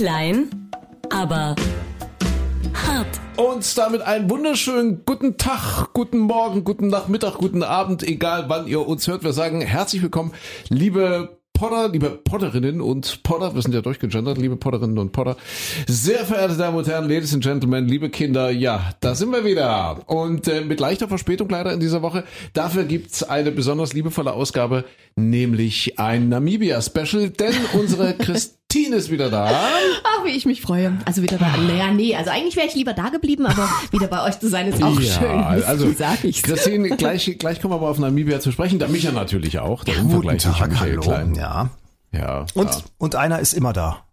Klein, aber hart. Und damit einen wunderschönen guten Tag, guten Morgen, guten Nachmittag, guten Abend, egal wann ihr uns hört. Wir sagen herzlich willkommen, liebe Potter, liebe Potterinnen und Potter, wir sind ja durchgegendert, liebe Potterinnen und Potter. Sehr verehrte Damen und Herren, Ladies and Gentlemen, liebe Kinder, ja, da sind wir wieder. Und äh, mit leichter Verspätung leider in dieser Woche. Dafür gibt's eine besonders liebevolle Ausgabe, nämlich ein Namibia-Special, denn unsere Christine ist wieder da. Ach, wie ich mich freue. Also wieder bei, naja, nee, also eigentlich wäre ich lieber da geblieben, aber wieder bei euch zu sein ist auch ja, schön. Also, Wie sag ich's? Christine, gleich, gleich kommen wir aber auf Namibia zu sprechen. Der Micha natürlich auch. Der Infogleich Tag, Michael. Klein. Ja. Ja. Und, ja. und einer ist immer da.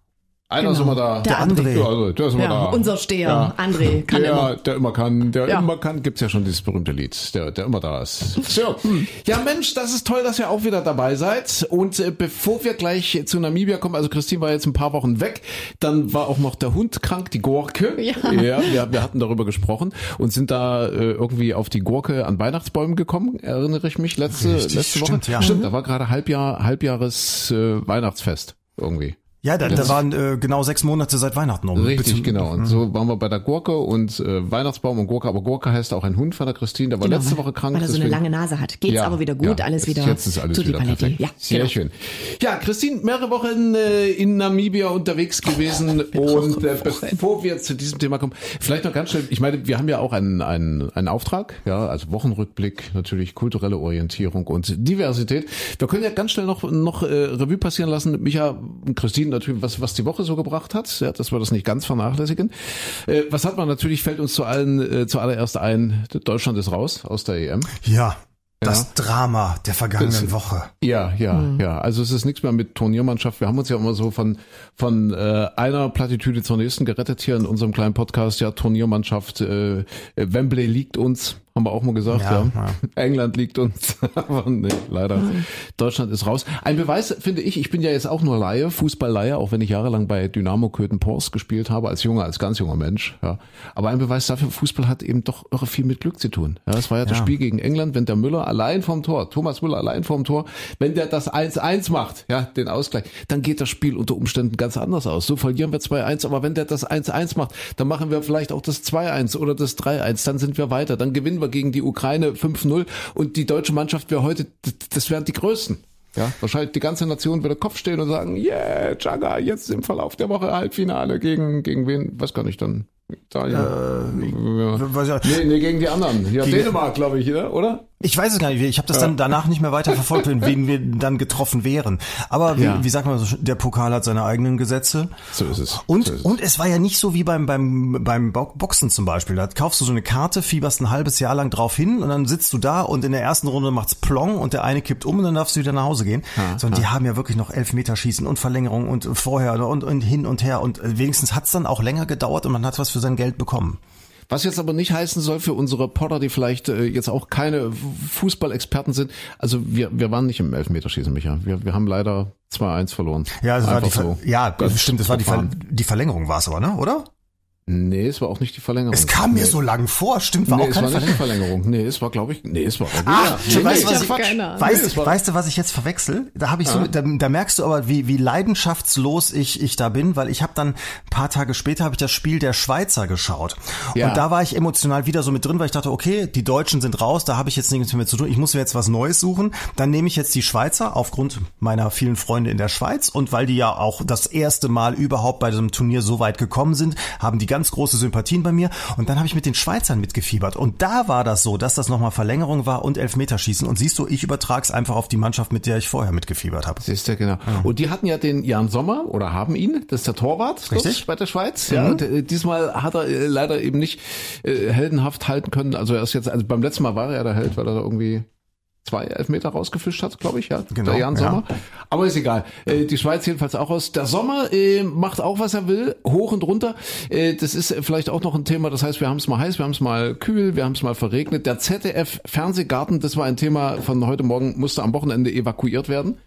Einer ist Genau. immer da. Der André. Ja, also, der ist immer Ja, da. unser Steher, André, kann der, immer. Der immer kann, der Ja. immer kann, gibt's ja schon dieses berühmte Lied, der, der immer da ist. So. Ja, Mensch, das ist toll, dass ihr auch wieder dabei seid. Und äh, bevor wir gleich zu Namibia kommen, also Christine war jetzt ein paar Wochen weg, dann war auch noch der Hund krank, die Gurke. Ja. ja wir, wir hatten darüber gesprochen und sind da äh, irgendwie auf die Gurke an Weihnachtsbäumen gekommen, erinnere ich mich, letzte, Richtig, letzte Woche. stimmt, ja. Stimmt, da war gerade Halbjahr, Halbjahres äh, Weihnachtsfest irgendwie. Ja, da, da waren äh, genau sechs Monate seit Weihnachten um. Richtig, Bitte- genau. Und so waren wir bei der Gurke und äh, Weihnachtsbaum und Gurke. Aber Gurke heißt auch ein Hund von der Christine. Der war Genau, letzte Woche krank. Weil er so eine lange Nase hat. Geht's Ja, aber wieder gut, ja, alles wieder Jetzt ist alles wieder perfekt. Ja, Sehr genau. schön. Ja, Christine, mehrere Wochen äh, in Namibia unterwegs gewesen und äh, bevor wir zu diesem Thema kommen, vielleicht noch ganz schnell, ich meine, wir haben ja auch einen, einen, einen Auftrag, ja, also Wochenrückblick, natürlich kulturelle Orientierung und Diversität. Wir können ja ganz schnell noch, noch äh, Revue passieren lassen, Micha und Christine natürlich, was, was die Woche so gebracht hat, ja, dass wir das nicht ganz vernachlässigen. Äh, was hat man natürlich, fällt uns zu allen äh, zuallererst ein, Deutschland ist raus aus der EM. Ja, das Drama der vergangenen Das- Woche. Ja, ja, ja. Also es ist nichts mehr mit Turniermannschaft. Wir haben uns ja immer so von von äh, einer Plattitüde zur nächsten gerettet hier in unserem kleinen Podcast. Ja, Turniermannschaft. Äh, Wembley liegt uns, haben wir auch mal gesagt. Ja, Ja, ja. England liegt uns. Aber nee, leider. Deutschland ist raus. Ein Beweis finde ich. Ich bin ja jetzt auch nur Laie, Fußballleihe, auch wenn ich jahrelang bei Dynamo Köthen-Porst gespielt habe als junger, als ganz junger Mensch. Ja, aber ein Beweis dafür, Fußball hat eben doch irre viel mit Glück zu tun. Ja, es war ja, das Ja. Spiel gegen England, wenn der Müller allein vom Tor, Thomas Müller allein vom Tor, wenn der das 1-1 macht, ja, den Ausgleich, dann geht das Spiel unter Umständen ganz anders aus. So verlieren wir 2-1, aber wenn der das 1-1 macht, dann machen wir vielleicht auch das 2-1 oder das 3-1, dann sind wir weiter, dann gewinnen wir gegen die Ukraine 5-0 und die deutsche Mannschaft wäre heute, das wären die Größten. Ja, wahrscheinlich die ganze Nation würde Kopf stehen und sagen, yeah, Chaga, jetzt im Verlauf der Woche Halbfinale gegen, gegen wen, was kann ich dann? Italien. ja- Nee, nee, gegen die anderen. Ja, Gegen- Dänemark, glaube ich, oder? Ich weiß es gar nicht. Ich habe das dann danach nicht mehr weiter verfolgt, wen wir dann getroffen wären. Aber wie, Ja. wie sagt man, so, der Pokal hat seine eigenen Gesetze. So ist es. Und, so ist es. und es war ja nicht so wie beim, beim, beim Bo- Boxen zum Beispiel. Da kaufst du so eine Karte, fieberst ein halbes Jahr lang drauf hin und dann sitzt du da und in der ersten Runde macht's Plong und der eine kippt um und dann darfst du wieder nach Hause gehen. Sondern die haben ja wirklich noch Elfmeterschießen und Verlängerung und vorher und, und hin und her und äh, wenigstens hat's dann auch länger gedauert und man hat was für sein Geld bekommen. Was jetzt aber nicht heißen soll für unsere Potter, die vielleicht äh, jetzt auch keine Fußballexperten sind. Also wir, wir waren nicht im Elfmeterschießen, Micha. Wir, wir haben leider 2-1 verloren. Ja, das war die, Einfach Ver so. ja, stimmt, das war die, Ver die Verlängerung war's aber, ne, oder? Nee, es war auch nicht die Verlängerung. Es kam mir nee. so lang vor, stimmt, war nee, auch es keine war nicht die Verlängerung. Verlängerung. Nee, es war, glaube ich, nee, es war Ah, nee, weißt, nee, du, was ich, weißt, Nee, es weißt du, was ich jetzt verwechsel? Da habe ich so, da, da merkst du aber, wie, wie leidenschaftslos ich, ich da bin, weil ich habe dann ein paar Tage später habe ich das Spiel der Schweizer geschaut Ja. und da war ich emotional wieder so mit drin, weil ich dachte, okay, die Deutschen sind raus, da habe ich jetzt nichts mehr zu tun. Ich muss mir jetzt was Neues suchen. Dann nehme ich jetzt die Schweizer aufgrund meiner vielen Freunde in der Schweiz und weil die ja auch das erste Mal überhaupt bei diesem Turnier so weit gekommen sind, haben die ganz große Sympathien bei mir und dann habe ich mit den Schweizern mitgefiebert und da war das so, dass das nochmal Verlängerung war und Elfmeterschießen und siehst du, ich übertrag's einfach auf die Mannschaft, mit der ich vorher mitgefiebert habe. Siehst du, genau. Und die hatten ja den Jan Sommer oder haben ihn, das ist der Torwart Richtig. bei der Schweiz. Ja, und äh, diesmal hat er äh, leider eben nicht äh, heldenhaft halten können. Also er ist jetzt, also beim letzten Mal war er ja der Held, weil er da irgendwie zwei Elfmeter rausgefischt hat, glaube ich, ja. Genau, der Jan ja. Sommer. Aber ist egal. Äh, die Schweiz jedenfalls auch aus. Der Sommer äh, macht auch, was er will, hoch und runter. Äh, das ist vielleicht auch noch ein Thema. Das heißt, wir haben es mal heiß, wir haben es mal kühl, wir haben es mal verregnet. Der ZDF Fernsehgarten, das war ein Thema von heute Morgen, musste am Wochenende evakuiert werden.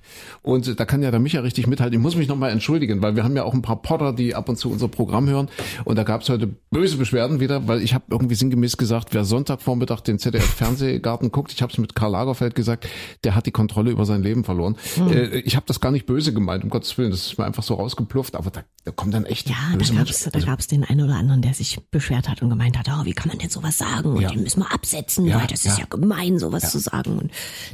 Und da kann ja der Micha richtig mithalten. Ich muss mich nochmal entschuldigen, weil wir haben ja auch ein paar Potter, die ab und zu unser Programm hören. Und da gab es heute böse Beschwerden wieder, weil ich habe irgendwie sinngemäß gesagt, wer Sonntagvormittag den ZDF Fernsehgarten guckt, ich habe es mit Karl Lagerfeld Zeit gesagt, der hat die Kontrolle über sein Leben verloren. Äh, ich habe das gar nicht böse gemeint, um Gottes Willen, das ist mir einfach so rausgeplufft, aber da, da kommen dann echt Ja, da böse gab's, Menschen. da Also, gab's den einen oder anderen, der sich beschwert hat und gemeint hat, oh, wie kann man denn sowas sagen? Und Ja. den müssen wir absetzen, Ja, weil das ist ja. ja gemein, sowas zu sagen. Und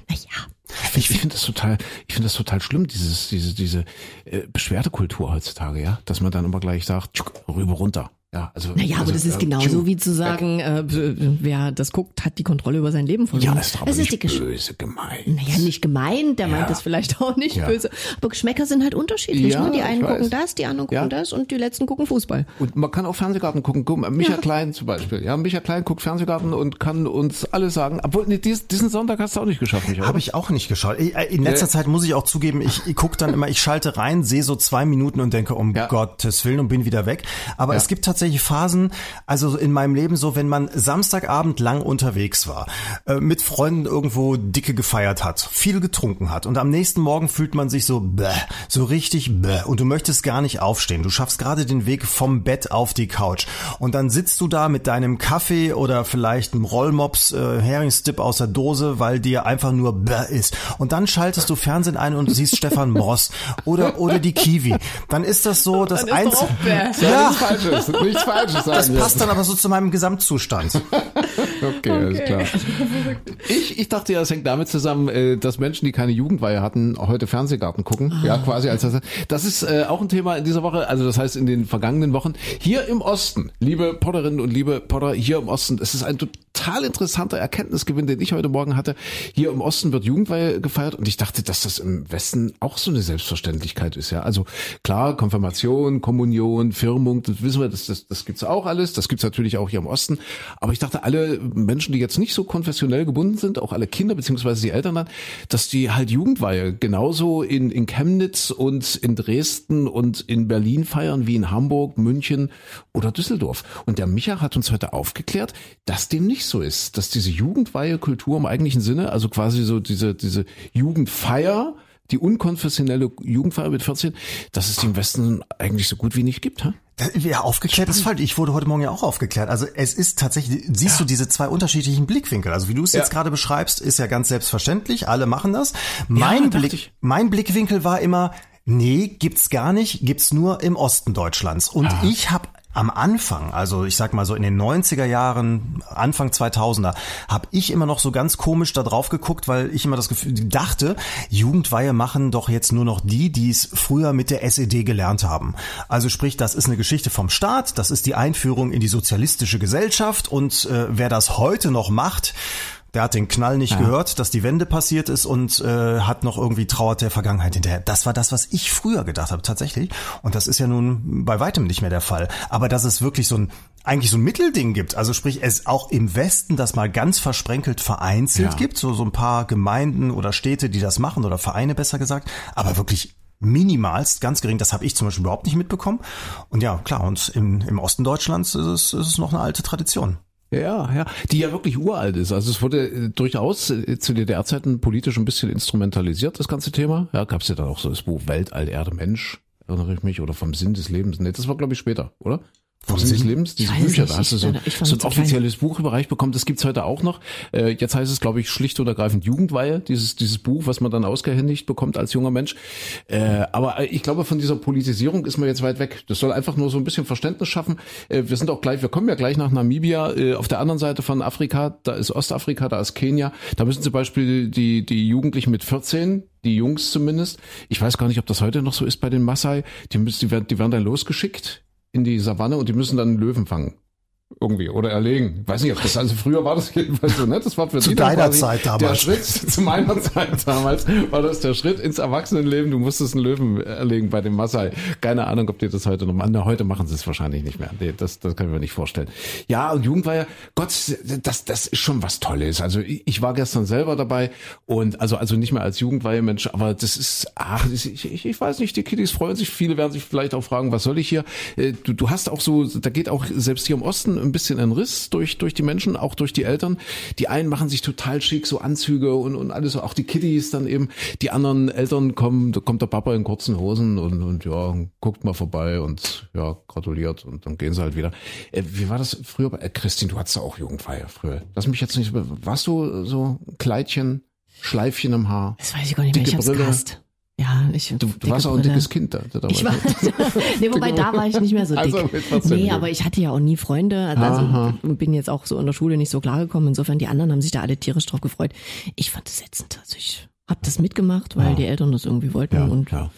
naja, ich finde das total, ich finde das total schlimm, dieses, diese, diese äh, Beschwerdekultur heutzutage, ja, dass man dann immer gleich sagt, tschuk, rüber runter. Ja, also, naja, aber also, das ist äh, genauso tschuk, wie zu sagen, äh, wer das guckt, hat die Kontrolle über sein Leben Ja, verloren. das ist aber das ist nicht die Gesch böse gemeint. Naja, nicht gemein, der meint Ja. das vielleicht auch nicht Ja. böse. Aber Geschmäcker sind halt unterschiedlich. Ja, ne? Die einen weiß. gucken das, die anderen gucken Ja. das und die letzten gucken Fußball. Und man kann auch Fernsehgarten gucken. Guck mal, Micha Klein zum Beispiel. Ja, Micha Klein guckt Fernsehgarten und kann uns alles sagen. Obwohl, nee, dies, diesen Sonntag hast du auch nicht geschafft, Micha. Habe ich auch nicht geschaut. Äh, In letzter Zeit muss ich auch zugeben, ich, ich gucke dann immer, ich schalte rein, sehe so zwei Minuten und denke, um Ja. Gottes Willen und bin wieder weg. Aber Ja. es gibt tatsächlich Phasen, also in meinem Leben so, wenn man Samstagabend lang unterwegs war, äh, mit Freunden irgendwo dicke gefeiert hat, viel getrunken hat und am nächsten Morgen fühlt man sich so bäh, so richtig bäh und du möchtest gar nicht aufstehen. Du schaffst gerade den Weg vom Bett auf die Couch und dann sitzt du da mit deinem Kaffee oder vielleicht einem Rollmops äh, Heringsdip aus der Dose, weil dir einfach nur bäh ist. Und dann schaltest du Fernsehen ein und siehst Stefan Moss oder oder die Kiwi. Dann ist das so das Dann ist doch einzige auch bäh. Ja, nichts Falsches, sagen das passt dann aber so zu meinem Gesamtzustand. Okay, alles klar. Ich, ich dachte ja, es hängt damit zusammen, äh, dass Menschen, die keine Jugendweihe hatten, heute Fernsehgarten gucken. Ja, quasi als das. Das ist äh, auch ein Thema in dieser Woche, also das heißt in den vergangenen Wochen. Hier im Osten, liebe Potterinnen und liebe Potter, hier im Osten, es ist ein total interessanter Erkenntnisgewinn, den ich heute Morgen hatte. Hier im Osten wird Jugendweihe gefeiert und ich dachte, dass das im Westen auch so eine Selbstverständlichkeit ist. Ja, also klar, Konfirmation, Kommunion, Firmung, das wissen wir, das, das, das gibt's auch alles. Das gibt's natürlich auch hier im Osten. Aber ich dachte, alle Menschen, die jetzt nicht so konfessionell gebunden sind, auch alle Kinder beziehungsweise die Eltern dann, dass die halt Jugendweihe genauso in, in Chemnitz und in Dresden und in Berlin feiern wie in Hamburg, München oder Düsseldorf. Und der Micha hat uns heute aufgeklärt, dass dem nicht so ist, dass diese Jugendweihe-Kultur im eigentlichen Sinne, also quasi so diese, diese Jugendfeier, die unkonfessionelle Jugendfeier mit 14, dass es die im Westen eigentlich so gut wie nicht gibt, ha? Das- Ja, aufgeklärt ist falsch. Ich wurde heute Morgen ja auch aufgeklärt. Also es ist tatsächlich, siehst du diese zwei unterschiedlichen Blickwinkel. Also wie du es jetzt Ja. gerade beschreibst, ist ja ganz selbstverständlich. Alle machen das. Mein dachte Blick, mein Blickwinkel war immer, nee, gibt's gar nicht, gibt's nur im Osten Deutschlands. Und Ah. ich habe am Anfang, also ich sag mal so in den 90er Jahren, Anfang 2000er, habe ich immer noch so ganz komisch da drauf geguckt, weil ich immer das Gefühl dachte, Jugendweihe machen doch jetzt nur noch die, die es früher mit der SED gelernt haben. Also sprich, das ist eine Geschichte vom Staat, das ist die Einführung in die sozialistische Gesellschaft und äh, wer das heute noch macht, der hat den Knall nicht gehört, dass die Wende passiert ist und äh, hat noch irgendwie trauert der Vergangenheit hinterher. Das war das, was ich früher gedacht habe, tatsächlich. Und das ist ja nun bei weitem nicht mehr der Fall. Aber dass es wirklich so ein eigentlich so ein Mittelding gibt, also sprich es auch im Westen das mal ganz versprenkelt vereinzelt Ja. gibt, so so ein paar Gemeinden oder Städte, die das machen oder Vereine besser gesagt, aber wirklich minimalst, ganz gering, das habe ich zum Beispiel überhaupt nicht mitbekommen. Und ja, klar, und im, im Osten Deutschlands ist es, ist es noch eine alte Tradition. Ja, ja, die ja wirklich uralt ist. Also es wurde äh, durchaus äh, zu DDR-Zeiten politisch ein bisschen instrumentalisiert, das ganze Thema. Ja, gab es ja dann auch so das Buch Weltall, Erde, Mensch, erinnere ich mich, oder vom Sinn des Lebens. Nee, das war, glaube ich, später, oder? Vom Sinn des Lebens, diese Bücher, da hast du so, so ein klein. offizielles Buch überreicht bekommen. Das gibt's heute auch noch. Äh, jetzt heißt es, glaube ich, schlicht und ergreifend Jugendweihe, dieses, dieses Buch, was man dann ausgehändigt bekommt als junger Mensch. Äh, aber äh, ich glaube, von dieser Politisierung ist man jetzt weit weg. Das soll einfach nur so ein bisschen Verständnis schaffen. Äh, wir sind auch gleich, wir kommen ja gleich nach Namibia. Äh, auf der anderen Seite von Afrika, da ist Ostafrika, da ist Kenia. Da müssen zum Beispiel die, die Jugendlichen mit 14, die Jungs zumindest, ich weiß gar nicht, ob das heute noch so ist bei den Maasai, die, müssen, die, werden, die werden dann losgeschickt in die Savanne und die müssen dann Löwen fangen. Irgendwie oder erlegen. Weiß nicht, ob das also früher war das jedenfalls so, ne? Das war für Zu deiner Zeit damals. Der Schritt zu meiner Zeit damals war das der Schritt ins Erwachsenenleben. Du musstest einen Löwen erlegen bei dem Maasai. Keine Ahnung, ob die das heute noch machen. Na, heute machen sie es wahrscheinlich nicht mehr. Nee, das, das kann ich mir nicht vorstellen. Ja, und Jugendweihe, Gott, das, das ist schon was Tolles. Also ich, war gestern selber dabei und also, also nicht mehr als Jugendweihe-Mensch, aber das ist, ach, ich, ich, ich weiß nicht, die Kiddies freuen sich. Viele werden sich vielleicht auch fragen, was soll ich hier? Äh, Du, du hast auch so, da geht auch selbst hier im Osten ein bisschen ein Riss durch, durch die Menschen, auch durch die Eltern. Die einen machen sich total schick, so Anzüge und, und alles, auch die Kiddies dann eben. Die anderen Eltern kommen, da kommt der Papa in kurzen Hosen und, und ja, guckt mal vorbei und ja, gratuliert und dann gehen sie halt wieder. Äh, wie war das früher? bei- Äh, Christine, du hattest ja auch Jugendfeier früher. Lass mich jetzt nicht, warst du so Kleidchen? Schleifchen im Haar. Das weiß ich gar nicht mehr. Ich hab's Brille. gehasst. Ja, ich. Du, du warst auch ein dickes Kind da. da Ich war, nee, wobei da war ich nicht mehr so dick. Also, mit 14 nee, dick. aber ich hatte ja auch nie Freunde. Also, Aha. also bin jetzt auch so in der Schule nicht so klargekommen. Insofern, die anderen haben sich da alle tierisch drauf gefreut. Ich fand es ätzend. Also ich habe das mitgemacht, weil die Eltern das irgendwie wollten. Ja, und, ja.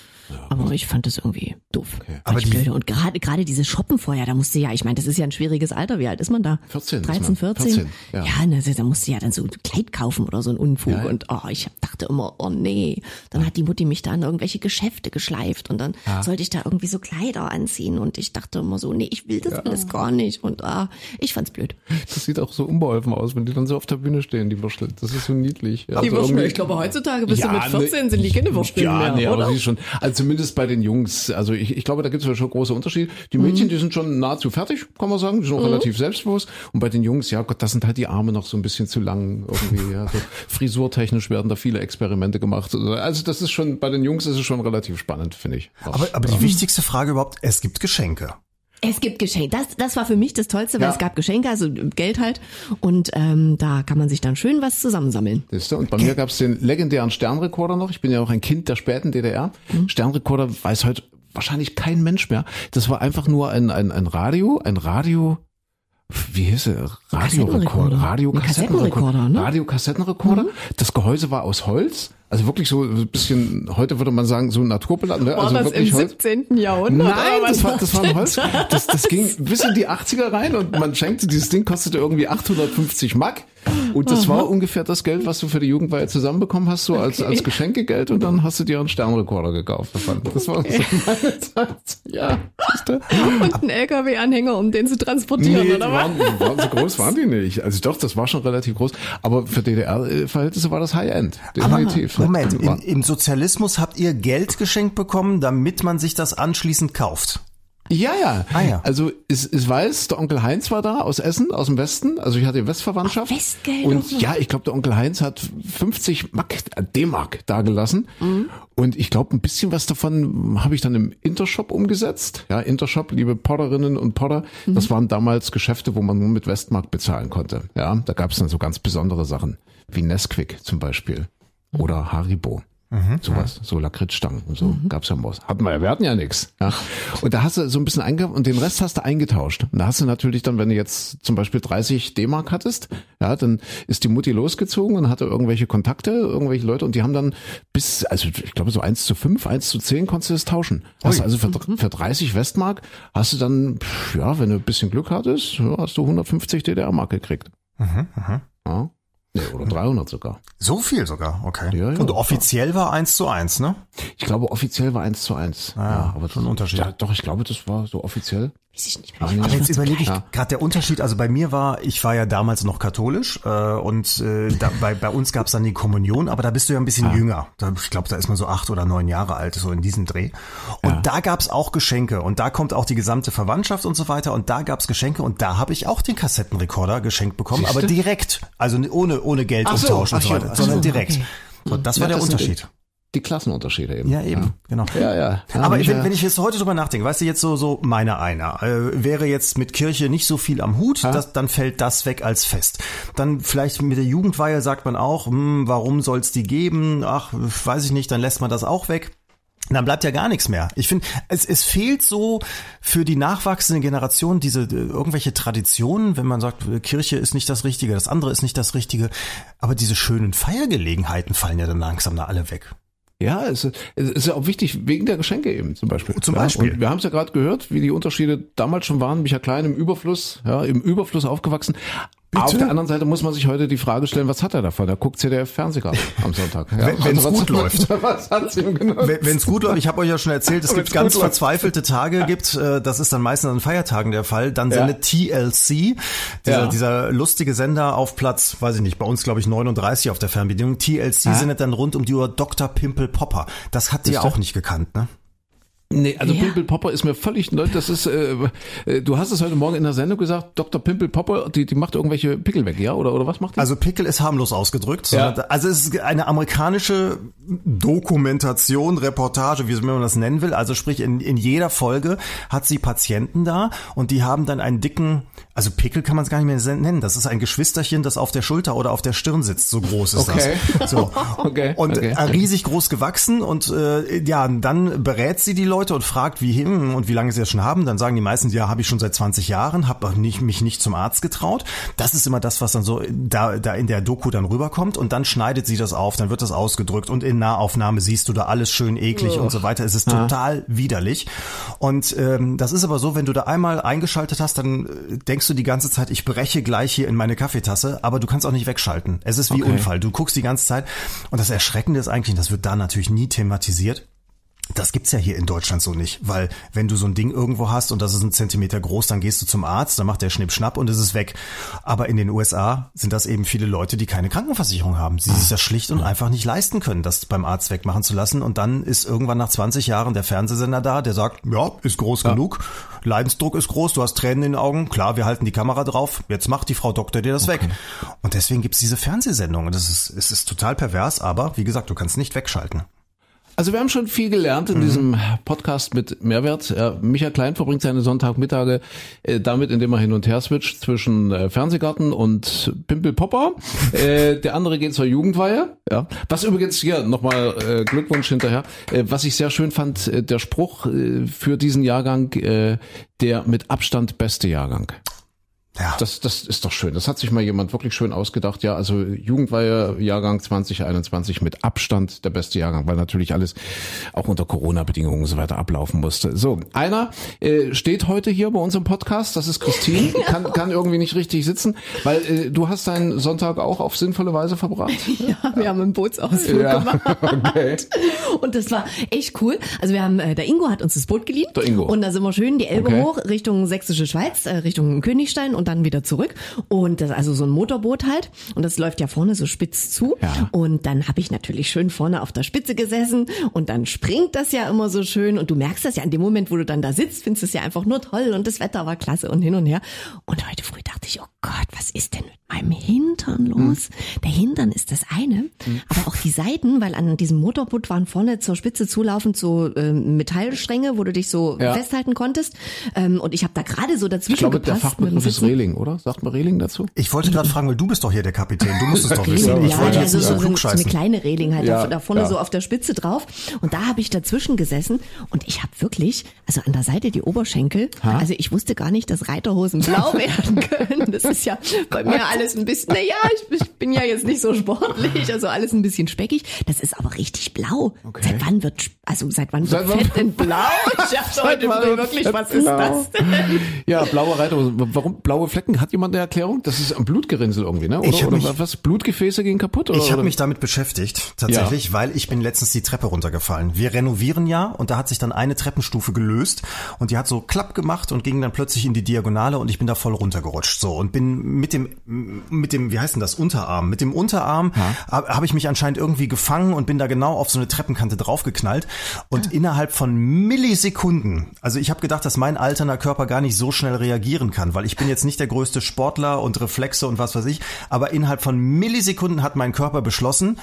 Aber ich fand das irgendwie doof. Okay. Aber die- blöde. Und gerade gerade diese Shoppen vorher, da musste ja, ich meine, das ist ja ein schwieriges Alter. Wie alt ist man da? 14 ist 13, man. 14? 14, ja. ja ne, da musste ja dann so ein Kleid kaufen oder so ein Unfug. Ja, ja. Und oh, ich dachte immer, oh nee. Dann hat die Mutti mich da in irgendwelche Geschäfte geschleift und dann sollte ich da irgendwie so Kleider anziehen. Und ich dachte immer so, nee, ich will das alles gar nicht. Und ah, ich fand's blöd. Das sieht auch so unbeholfen aus, wenn die dann so auf der Bühne stehen, die Würstel. Das ist so niedlich. Ja, Die so Würstel, ich glaube, heutzutage bist du mit ne, 14 sind die keine Würstel ja, mehr, nee, oder? aber sie schon. Also zumindest bei den Jungs. Also ich, ich glaube, da gibt es schon große Unterschiede. Die Mädchen, Mhm. die sind schon nahezu fertig, kann man sagen. Die sind auch relativ selbstbewusst. Und bei den Jungs, ja Gott, da sind halt die Arme noch so ein bisschen zu lang irgendwie. Ja, so frisurtechnisch werden da viele Experimente gemacht. Also das ist schon, bei den Jungs ist es schon relativ spannend, finde ich. Aber, aber die wichtigste Frage überhaupt, es gibt Geschenke. Es gibt Geschenke. Das, das war für mich das Tollste, weil Ja. es gab Geschenke, also Geld halt. Und ähm, da kann man sich dann schön was zusammensammeln. Siehst du? Und bei mir gab es den legendären Sternrekorder noch. Ich bin ja auch ein Kind der späten DDR. Mhm. Sternrekorder weiß heute wahrscheinlich kein Mensch mehr. Das war einfach nur ein, ein, ein Radio, ein Radio, wie hieß er? Radiorekorder. Kassettenrekorder. Radio Ein Kassettenrekorder, ne? Radio Kassettenrekorder. Das Gehäuse war aus Holz. Also wirklich so ein bisschen, heute würde man sagen, so naturbeladen. Ne? also wirklich Holz. 17. Jahrhundert? Nein, das war, das war ein Holz. Das, das ging bis in die 80er rein und man schenkte, dieses Ding kostete irgendwie 850 Mark. Und das war ungefähr das Geld, was du für die Jugendweihe zusammenbekommen hast, so als, als Geschenkegeld. Und dann hast du dir einen Sternrekorder gekauft davon. Das war so meine Zeit. Ja? Und ein LKW-Anhänger, um den zu transportieren, Nee, oder was? waren, waren so groß waren die nicht. Also doch, das war schon relativ groß. Aber für DDR-Verhältnisse war das High-End. Definitiv. Moment, im, im Sozialismus habt ihr Geld geschenkt bekommen, damit man sich das anschließend kauft. Ja, ja. Ah, ja. Also es, es weiß, der Onkel Heinz war da aus Essen, aus dem Westen. Also ich hatte Westverwandtschaft. Ach, Westgeld Und noch. ja, ich glaube, der Onkel Heinz hat 50 Mark, äh, D-Mark dagelassen. Mhm. Und ich glaube, ein bisschen was davon habe ich dann im Intershop umgesetzt. Ja, Intershop, liebe Potterinnen und Potter, Mhm. das waren damals Geschäfte, wo man nur mit Westmark bezahlen konnte. Ja, da gab es dann so ganz besondere Sachen, wie Nesquik zum Beispiel. Oder Haribo. Sowas, so Lakritzstangen und so gab's ja im Boss. Hatten wir, wir hatten ja nichts. Ja. Und da hast du so ein bisschen eingekauft und den Rest hast du eingetauscht. Und da hast du natürlich dann, wenn du jetzt zum Beispiel 30 D-Mark hattest, ja, dann ist die Mutti losgezogen und hatte irgendwelche Kontakte, irgendwelche Leute und die haben dann bis, also ich glaube so 1 zu 5, 1 zu 10 konntest du das tauschen. Hast also für, für 30 Westmark hast du dann, ja, wenn du ein bisschen Glück hattest, ja, hast du 150 DDR-Mark gekriegt. Ja. Nee, oder 300 sogar. So viel sogar, okay. Ja, ja. Und offiziell war eins zu eins, ne? Ich glaube, offiziell war eins zu eins. ja, aber schon ein Unterschied. Ja, doch, ich glaube, das war so offiziell. Weiß ich nicht mehr. Ah, ja. Aber jetzt überlege ich Ja. gerade der Unterschied, also bei mir war, ich war ja damals noch katholisch äh, und äh, da, bei, bei uns gab's dann die Kommunion, aber da bist du ja ein bisschen jünger. Da, ich glaube, da ist man so acht oder neun Jahre alt, so in diesem Dreh. Und da gab's auch Geschenke und da kommt auch die gesamte Verwandtschaft und so weiter und da gab's Geschenke und da habe ich auch den Kassettenrekorder geschenkt bekommen, Siehste? aber direkt, also ohne, ohne Geld Ach so, umtauschen und so so, weiter, sondern so, direkt. okay. Und das war Ja, der das sind Unterschied. Die Klassenunterschiede eben. Ja, eben, genau. Ja, ja. ja Aber Michael. wenn, wenn ich jetzt heute drüber nachdenke, weißt du, jetzt so, so meine einer, äh, wäre jetzt mit Kirche nicht so viel am Hut, das, dann fällt das weg als fest. Dann vielleicht mit der Jugendweihe sagt man auch, hm, warum soll's die geben? Ach, weiß ich nicht, dann lässt man das auch weg. Dann bleibt ja gar nichts mehr. Ich finde, es, es fehlt so für die nachwachsende Generation diese äh, irgendwelche Traditionen, wenn man sagt, Kirche ist nicht das Richtige, das andere ist nicht das Richtige. Aber diese schönen Feiergelegenheiten fallen ja dann langsam da alle weg. Ja, es, es ist ja auch wichtig, wegen der Geschenke eben zum Beispiel. Zum ja, Beispiel. Und wir haben es ja gerade gehört, wie die Unterschiede damals schon waren. Micha Klein im Überfluss, ja, im Überfluss aufgewachsen. Auf der anderen Seite muss man sich heute die Frage stellen, was hat er davon? Er guckt ZDF Fernsehgarten am Sonntag. Ja, Wenn- wenn's was- gut läuft. Was hat's ihm genutzt? Wenn es gut läuft, ich habe euch ja schon erzählt, es gibt ganz verzweifelte Tage, gibt, äh, das ist dann meistens an Feiertagen der Fall, dann Ja. sendet TLC, dieser, Ja. dieser lustige Sender auf Platz, weiß ich nicht, bei uns glaube ich 39 auf der Fernbedienung, TLC sendet dann rund um die Uhr Dr. Pimple Popper. Das habt ihr auch nicht gekannt, ne? Nee, also Wer? Pimpel Popper ist mir völlig neu. Das ist, äh, äh, du hast es heute Morgen in der Sendung gesagt, Dr. Pimpel Popper, die, die macht irgendwelche Pickel weg, ja? Oder, oder was macht die? Also Pickel ist harmlos ausgedrückt. Ja. Also es ist eine amerikanische Dokumentation, Reportage, wie man das nennen will. Also sprich, in, in jeder Folge hat sie Patienten da und die haben dann einen dicken, also Pickel kann man es gar nicht mehr nennen. Das ist ein Geschwisterchen, das auf der Schulter oder auf der Stirn sitzt. So groß ist Okay. das. So. Okay, Und okay. äh, riesig groß gewachsen und äh, ja, dann berät sie die Leute und fragt, wie hin und wie lange sie das schon haben. Dann sagen die meisten, ja, habe ich schon seit 20 Jahren, habe nicht, mich nicht zum Arzt getraut. Das ist immer das, was dann so da, da in der Doku dann rüberkommt und dann schneidet sie das auf, dann wird das ausgedrückt und in Nahaufnahme siehst du da alles schön eklig und so weiter. Es ist total widerlich. Und ähm, das ist aber so, wenn du da einmal eingeschaltet hast, dann äh, denkst du die ganze Zeit, ich breche gleich hier in meine Kaffeetasse, aber du kannst auch nicht wegschalten. Es ist wie Okay. Unfall. Du guckst die ganze Zeit und das Erschreckende ist eigentlich, das wird da natürlich nie thematisiert. Das gibt's ja hier in Deutschland so nicht, weil wenn du so ein Ding irgendwo hast und das ist ein Zentimeter groß, dann gehst du zum Arzt, dann macht der Schnipp-Schnapp und es ist weg. Aber in den USA sind das eben viele Leute, die keine Krankenversicherung haben, die sich das schlicht und einfach nicht leisten können, das beim Arzt wegmachen zu lassen. Und dann ist irgendwann nach 20 Jahren der Fernsehsender da, der sagt, ja, ist groß genug, Leidensdruck ist groß, du hast Tränen in den Augen, klar, wir halten die Kamera drauf, jetzt macht die Frau Doktor dir das weg. Und deswegen gibt's diese Fernsehsendungen. Das ist, es ist total pervers, aber wie gesagt, du kannst nicht wegschalten. Also wir haben schon viel gelernt in diesem Podcast mit Mehrwert. Michael Klein verbringt seine Sonntagmittage äh, damit, indem er hin und her switcht zwischen äh, Fernsehgarten und Pimpel Popper. Äh, der andere geht zur Jugendweihe. Ja. Was übrigens hier nochmal Glückwunsch hinterher. Was ich sehr schön fand, der Spruch für diesen Jahrgang, der mit Abstand beste Jahrgang. Ja. Das, das ist doch schön. Das hat sich mal jemand wirklich schön ausgedacht. Ja, also Jugendweihe Jahrgang 2021 mit Abstand der beste Jahrgang, weil natürlich alles auch unter Corona-Bedingungen und so weiter ablaufen musste. So, einer äh, steht heute hier bei uns im Podcast. Das ist Christine. Kann, kann irgendwie nicht richtig sitzen, weil äh, du hast deinen Sonntag auch auf sinnvolle Weise verbracht. Ja, wir haben einen Bootsausflug Ja, gemacht. okay. Und das war echt cool. Also wir haben, äh, der Ingo hat uns das Boot geliehen. Der Ingo. Und da sind wir schön die Elbe Okay. hoch Richtung Sächsische Schweiz, äh, Richtung Königstein und dann wieder zurück. Und das also so ein Motorboot halt. Und das läuft ja vorne so spitz zu. Ja. Und dann habe ich natürlich schön vorne auf der Spitze gesessen und dann springt das ja immer so schön. Und du merkst das ja in dem Moment, wo du dann da sitzt, findest du es ja einfach nur toll und das Wetter war klasse und hin und her. Und heute früh dachte ich, oh Gott, was ist denn mit meinem Hintern los? Der Hintern ist das eine, aber auch die Seiten, weil an diesem Motorboot waren vorne zur Spitze zulaufend so ähm, Metallstränge, wo du dich so Ja. festhalten konntest. Ähm, und ich habe da gerade so dazwischen Ich glaube, der gepasst mit dem Fachbegriff ist. Reling, oder? Sagt man Reling dazu? Ich wollte gerade fragen, weil du bist doch hier der Kapitän. Du musst es doch wissen. Reling, Ich ja, wollte ja, jetzt so, nicht so, eine kleine Reling halt, Ja, da, da vorne ja. so auf der Spitze drauf. Und da habe ich dazwischen gesessen und ich habe wirklich, also an der Seite die Oberschenkel, also ich wusste gar nicht, dass Reiterhosen blau werden können. Das ist ja bei mir alles ein bisschen, naja, ich, ich bin ja jetzt nicht so sportlich, also alles ein bisschen speckig. Das ist aber richtig blau. Seit wann wird, also seit wann Seit wird Fett denn blau? Ich dachte heute wann früh wird wirklich, Fett was ist blau? das denn? Ja, blaue Reiterhose. Warum blaue Flecken? Hat jemand eine Erklärung? Das ist am Blutgerinnsel irgendwie, ne? Oder, Ich hab oder mich- was? Blutgefäße gehen kaputt? Oder, Ich habe mich damit beschäftigt, tatsächlich, weil ich bin letztens die Treppe runtergefallen. Wir renovieren ja und da hat sich dann eine Treppenstufe gelöst und die hat so klapp gemacht und ging dann plötzlich in die Diagonale und ich bin da voll runtergerutscht. So und bin mit dem, mit dem, wie heißt denn das, Unterarm? Mit dem Unterarm habe hab ich mich anscheinend irgendwie gefangen und bin da genau auf so eine Treppenkante draufgeknallt und innerhalb von Millisekunden, also ich habe gedacht, dass mein alterner Körper gar nicht so schnell reagieren kann, weil ich bin jetzt nicht der größte Sportler und Reflexe und was weiß ich, aber innerhalb von Millisekunden hat mein Körper beschlossen,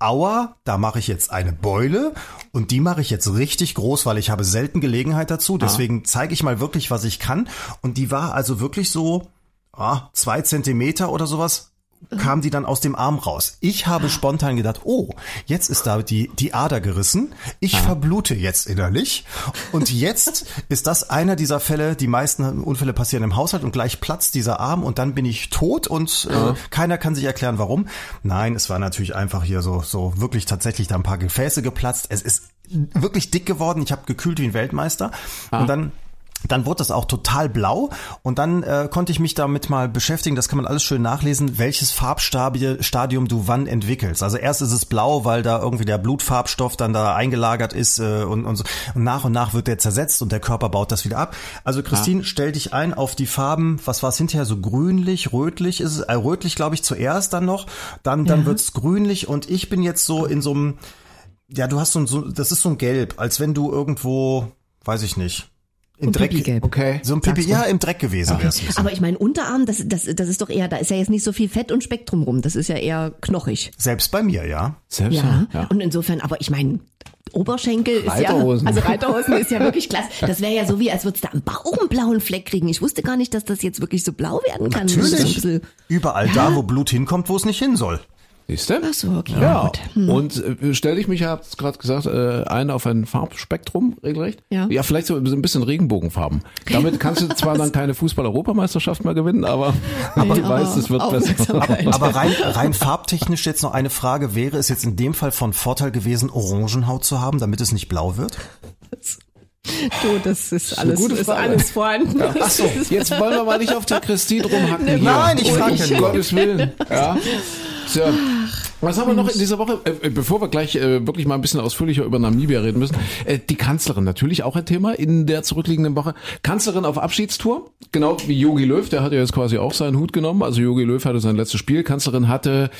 Aua, da mache ich jetzt eine Beule und die mache ich jetzt richtig groß, weil ich habe selten Gelegenheit dazu. Deswegen zeige ich mal wirklich, was ich kann. Und die war also wirklich so ah, zwei Zentimeter oder sowas kam die dann aus dem Arm raus. Ich habe spontan gedacht, oh, jetzt ist da die, die Ader gerissen. Ich verblute jetzt innerlich. Und jetzt ist das einer dieser Fälle, die meisten Unfälle passieren im Haushalt und gleich platzt dieser Arm und dann bin ich tot und äh, keiner kann sich erklären, warum. Nein, es war natürlich einfach hier so, so wirklich tatsächlich da ein paar Gefäße geplatzt. Es ist wirklich dick geworden. Ich habe gekühlt wie ein Weltmeister. Und dann dann wurde das auch total blau und dann äh, konnte ich mich damit mal beschäftigen, das kann man alles schön nachlesen, welches Farbstadium du wann entwickelst. Also erst ist es blau, weil da irgendwie der Blutfarbstoff dann da eingelagert ist äh, und, und so. Und nach und nach wird der zersetzt und der Körper baut das wieder ab. Also Christine, stell dich ein auf die Farben, was war es hinterher, so grünlich, rötlich ist es, äh, rötlich glaube ich zuerst dann noch, dann, dann Ja. wird's grünlich und ich bin jetzt so in so einem, ja, du hast so ein, so, das ist so ein Gelb, als wenn du irgendwo weiß ich nicht. Im Dreck. Pipi-Gelb. Okay. So ein Pipi, ja, im Dreck gewesen wär's. ein bisschen. Aber ich meine, Unterarm, das, das, das ist doch eher, da ist ja jetzt nicht so viel Fett und Spektrum rum. Das ist ja eher knochig. Selbst bei mir, ja. Selbst Ja. ja. Und insofern, aber ich meine, Oberschenkel ist Reiterhosen. ja, also Reiterhosen ist ja wirklich klasse. Das wäre ja so wie, als würdest du am Bauch einen blauen Fleck kriegen. Ich wusste gar nicht, dass das jetzt wirklich so blau werden kann. Natürlich. Überall da, wo Blut hinkommt, wo es nicht hin soll. Siehst du? Ach so, okay. Ja, gut. Hm. und äh, stelle ich mich, ja, hab's gerade gesagt, äh, ein auf ein Farbspektrum, regelrecht. Ja. ja, vielleicht so ein bisschen Regenbogenfarben. Damit kannst du zwar dann keine Fußball-Europameisterschaft mehr gewinnen, aber, aber du weißt, es wird besser. Aber rein, rein farbtechnisch jetzt noch eine Frage. Wäre es jetzt in dem Fall von Vorteil gewesen, Orangenhaut zu haben, damit es nicht blau wird? Du, das ist alles, ist Frage. alles vorhanden. Ach so, jetzt wollen wir mal nicht auf der Christine rumhacken hier. Nein, ich frage ja Um. Gottes Willen. Ja. So. Was haben wir noch in dieser Woche? Äh, bevor wir gleich äh, wirklich mal ein bisschen ausführlicher über Namibia reden müssen. Äh, die Kanzlerin, natürlich auch ein Thema in der zurückliegenden Woche. Kanzlerin auf Abschiedstour, genau wie Yogi Löw, der hatte jetzt quasi auch seinen Hut genommen. Also Yogi Löw hatte sein letztes Spiel. Kanzlerin hatte,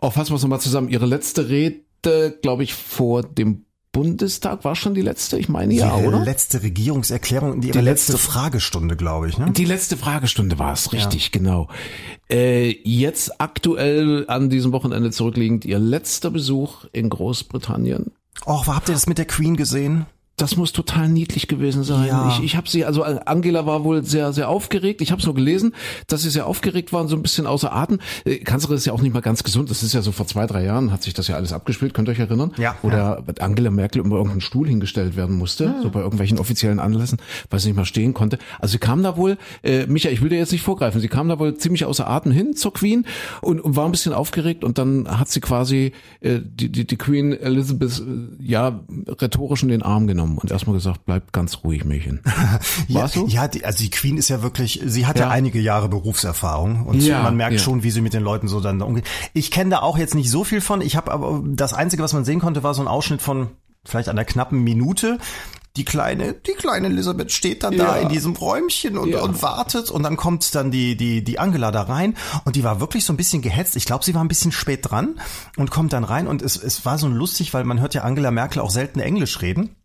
auch fassen wir es nochmal zusammen, ihre letzte Rede, glaube ich, vor dem Bundestag. War schon die letzte? Ich meine ja, die oder? letzte Regierungserklärung, die, Die letzte, letzte- Fragestunde, glaube ich. Ne? Die letzte Fragestunde war es, richtig, genau. Äh, jetzt aktuell an diesem Wochenende zurückliegend ihr letzter Besuch in Großbritannien. Och, habt ihr das mit der Queen gesehen? Das muss total niedlich gewesen sein. Ja. Ich, ich habe sie, also Angela war wohl sehr, sehr aufgeregt. Ich habe es nur gelesen, dass sie sehr aufgeregt war und so ein bisschen außer Atem. Äh, Kanzlerin ist ja auch nicht mal ganz gesund. Das ist ja so vor zwei, drei Jahren hat sich das ja alles abgespielt. Könnt ihr euch erinnern? Ja, Wo der Angela Merkel über irgendeinen Stuhl hingestellt werden musste, so bei irgendwelchen offiziellen Anlässen, weil sie nicht mal stehen konnte. Also sie kam da wohl, äh, Micha, ich will dir jetzt nicht vorgreifen, sie kam da wohl ziemlich außer Atem hin zur Queen und, und war ein bisschen aufgeregt und dann hat sie quasi äh, die, die, die Queen Elizabeth äh, ja rhetorisch in den Arm genommen und erstmal gesagt, bleib ganz ruhig, Mädchen. Ja, War's so? ja die, also die Queen ist ja wirklich, sie hat ja, Ja. einige Jahre Berufserfahrung und Ja, man merkt ja. schon, wie sie mit den Leuten so dann umgeht. Ich kenne da auch jetzt nicht so viel von. Ich habe aber das Einzige, was man sehen konnte, war so ein Ausschnitt von vielleicht einer knappen Minute. Die kleine, die kleine Elisabeth steht dann da Ja. in diesem Räumchen und, Ja. und wartet und dann kommt dann die, die, die Angela da rein und die war wirklich so ein bisschen gehetzt. Ich glaube, sie war ein bisschen spät dran und kommt dann rein und es, es war so lustig, weil man hört ja Angela Merkel auch selten Englisch reden.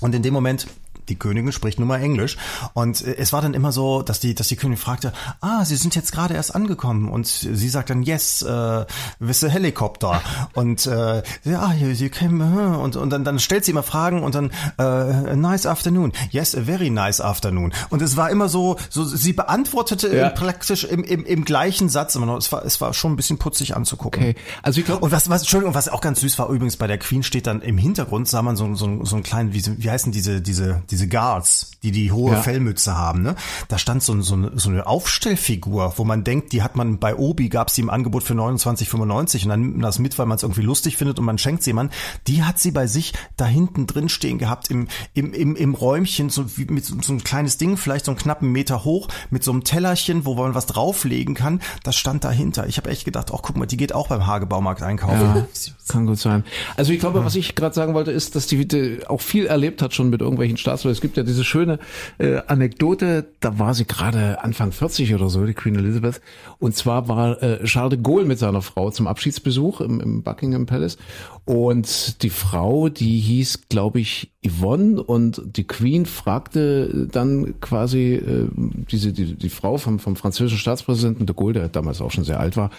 Und in dem Moment, die Königin spricht nun mal Englisch. Und äh, es war dann immer so, dass die, dass die Königin fragte, ah, Sie sind jetzt gerade erst angekommen. Und sie sagt dann, yes, äh, with a helicopter. Und äh, ja, you, you came, uh, und, und dann, dann stellt sie immer Fragen und dann, äh, nice afternoon. Yes, a very nice afternoon. Und es war immer so, so sie beantwortete Ja. praktisch im, im, im gleichen Satz immer noch. Es war, es war schon ein bisschen putzig anzugucken. Okay, also ich glaube, Und was, was, Entschuldigung, was auch ganz süß war, übrigens bei der Queen steht dann im Hintergrund, sah man so, so, so einen kleinen, wie, wie heißen diese, diese, diese Guards, die die hohe Ja. Fellmütze haben, ne? Da stand so, so, eine, so eine Aufstellfigur, wo man denkt, die hat man bei Obi, gab's die im Angebot für 29,95 und dann nimmt man das mit, weil man es irgendwie lustig findet und man schenkt sie jemand. Die hat sie bei sich da hinten drin stehen gehabt, im, im, im, im Räumchen, so wie mit so, so ein kleines Ding, vielleicht so einen knappen Meter hoch, mit so einem Tellerchen, wo man was drauflegen kann. Das stand dahinter. Ich habe echt gedacht, ach guck mal, die geht auch beim Hagebaumarkt einkaufen. Ja, kann gut sein. Also ich glaube, was ich gerade sagen wollte, ist, dass die, die auch viel erlebt hat schon mit irgendwelchen Staatsleuten. Es gibt ja diese schöne äh, Anekdote, da war sie gerade Anfang 40 oder so, die Queen Elizabeth. Und zwar war äh, Charles de Gaulle mit seiner Frau zum Abschiedsbesuch im, im Buckingham Palace. Und die Frau, die hieß, glaube ich, Yvonne. Und die Queen fragte dann quasi äh, diese die, die Frau vom, vom französischen Staatspräsidenten de Gaulle, der damals auch schon sehr alt war,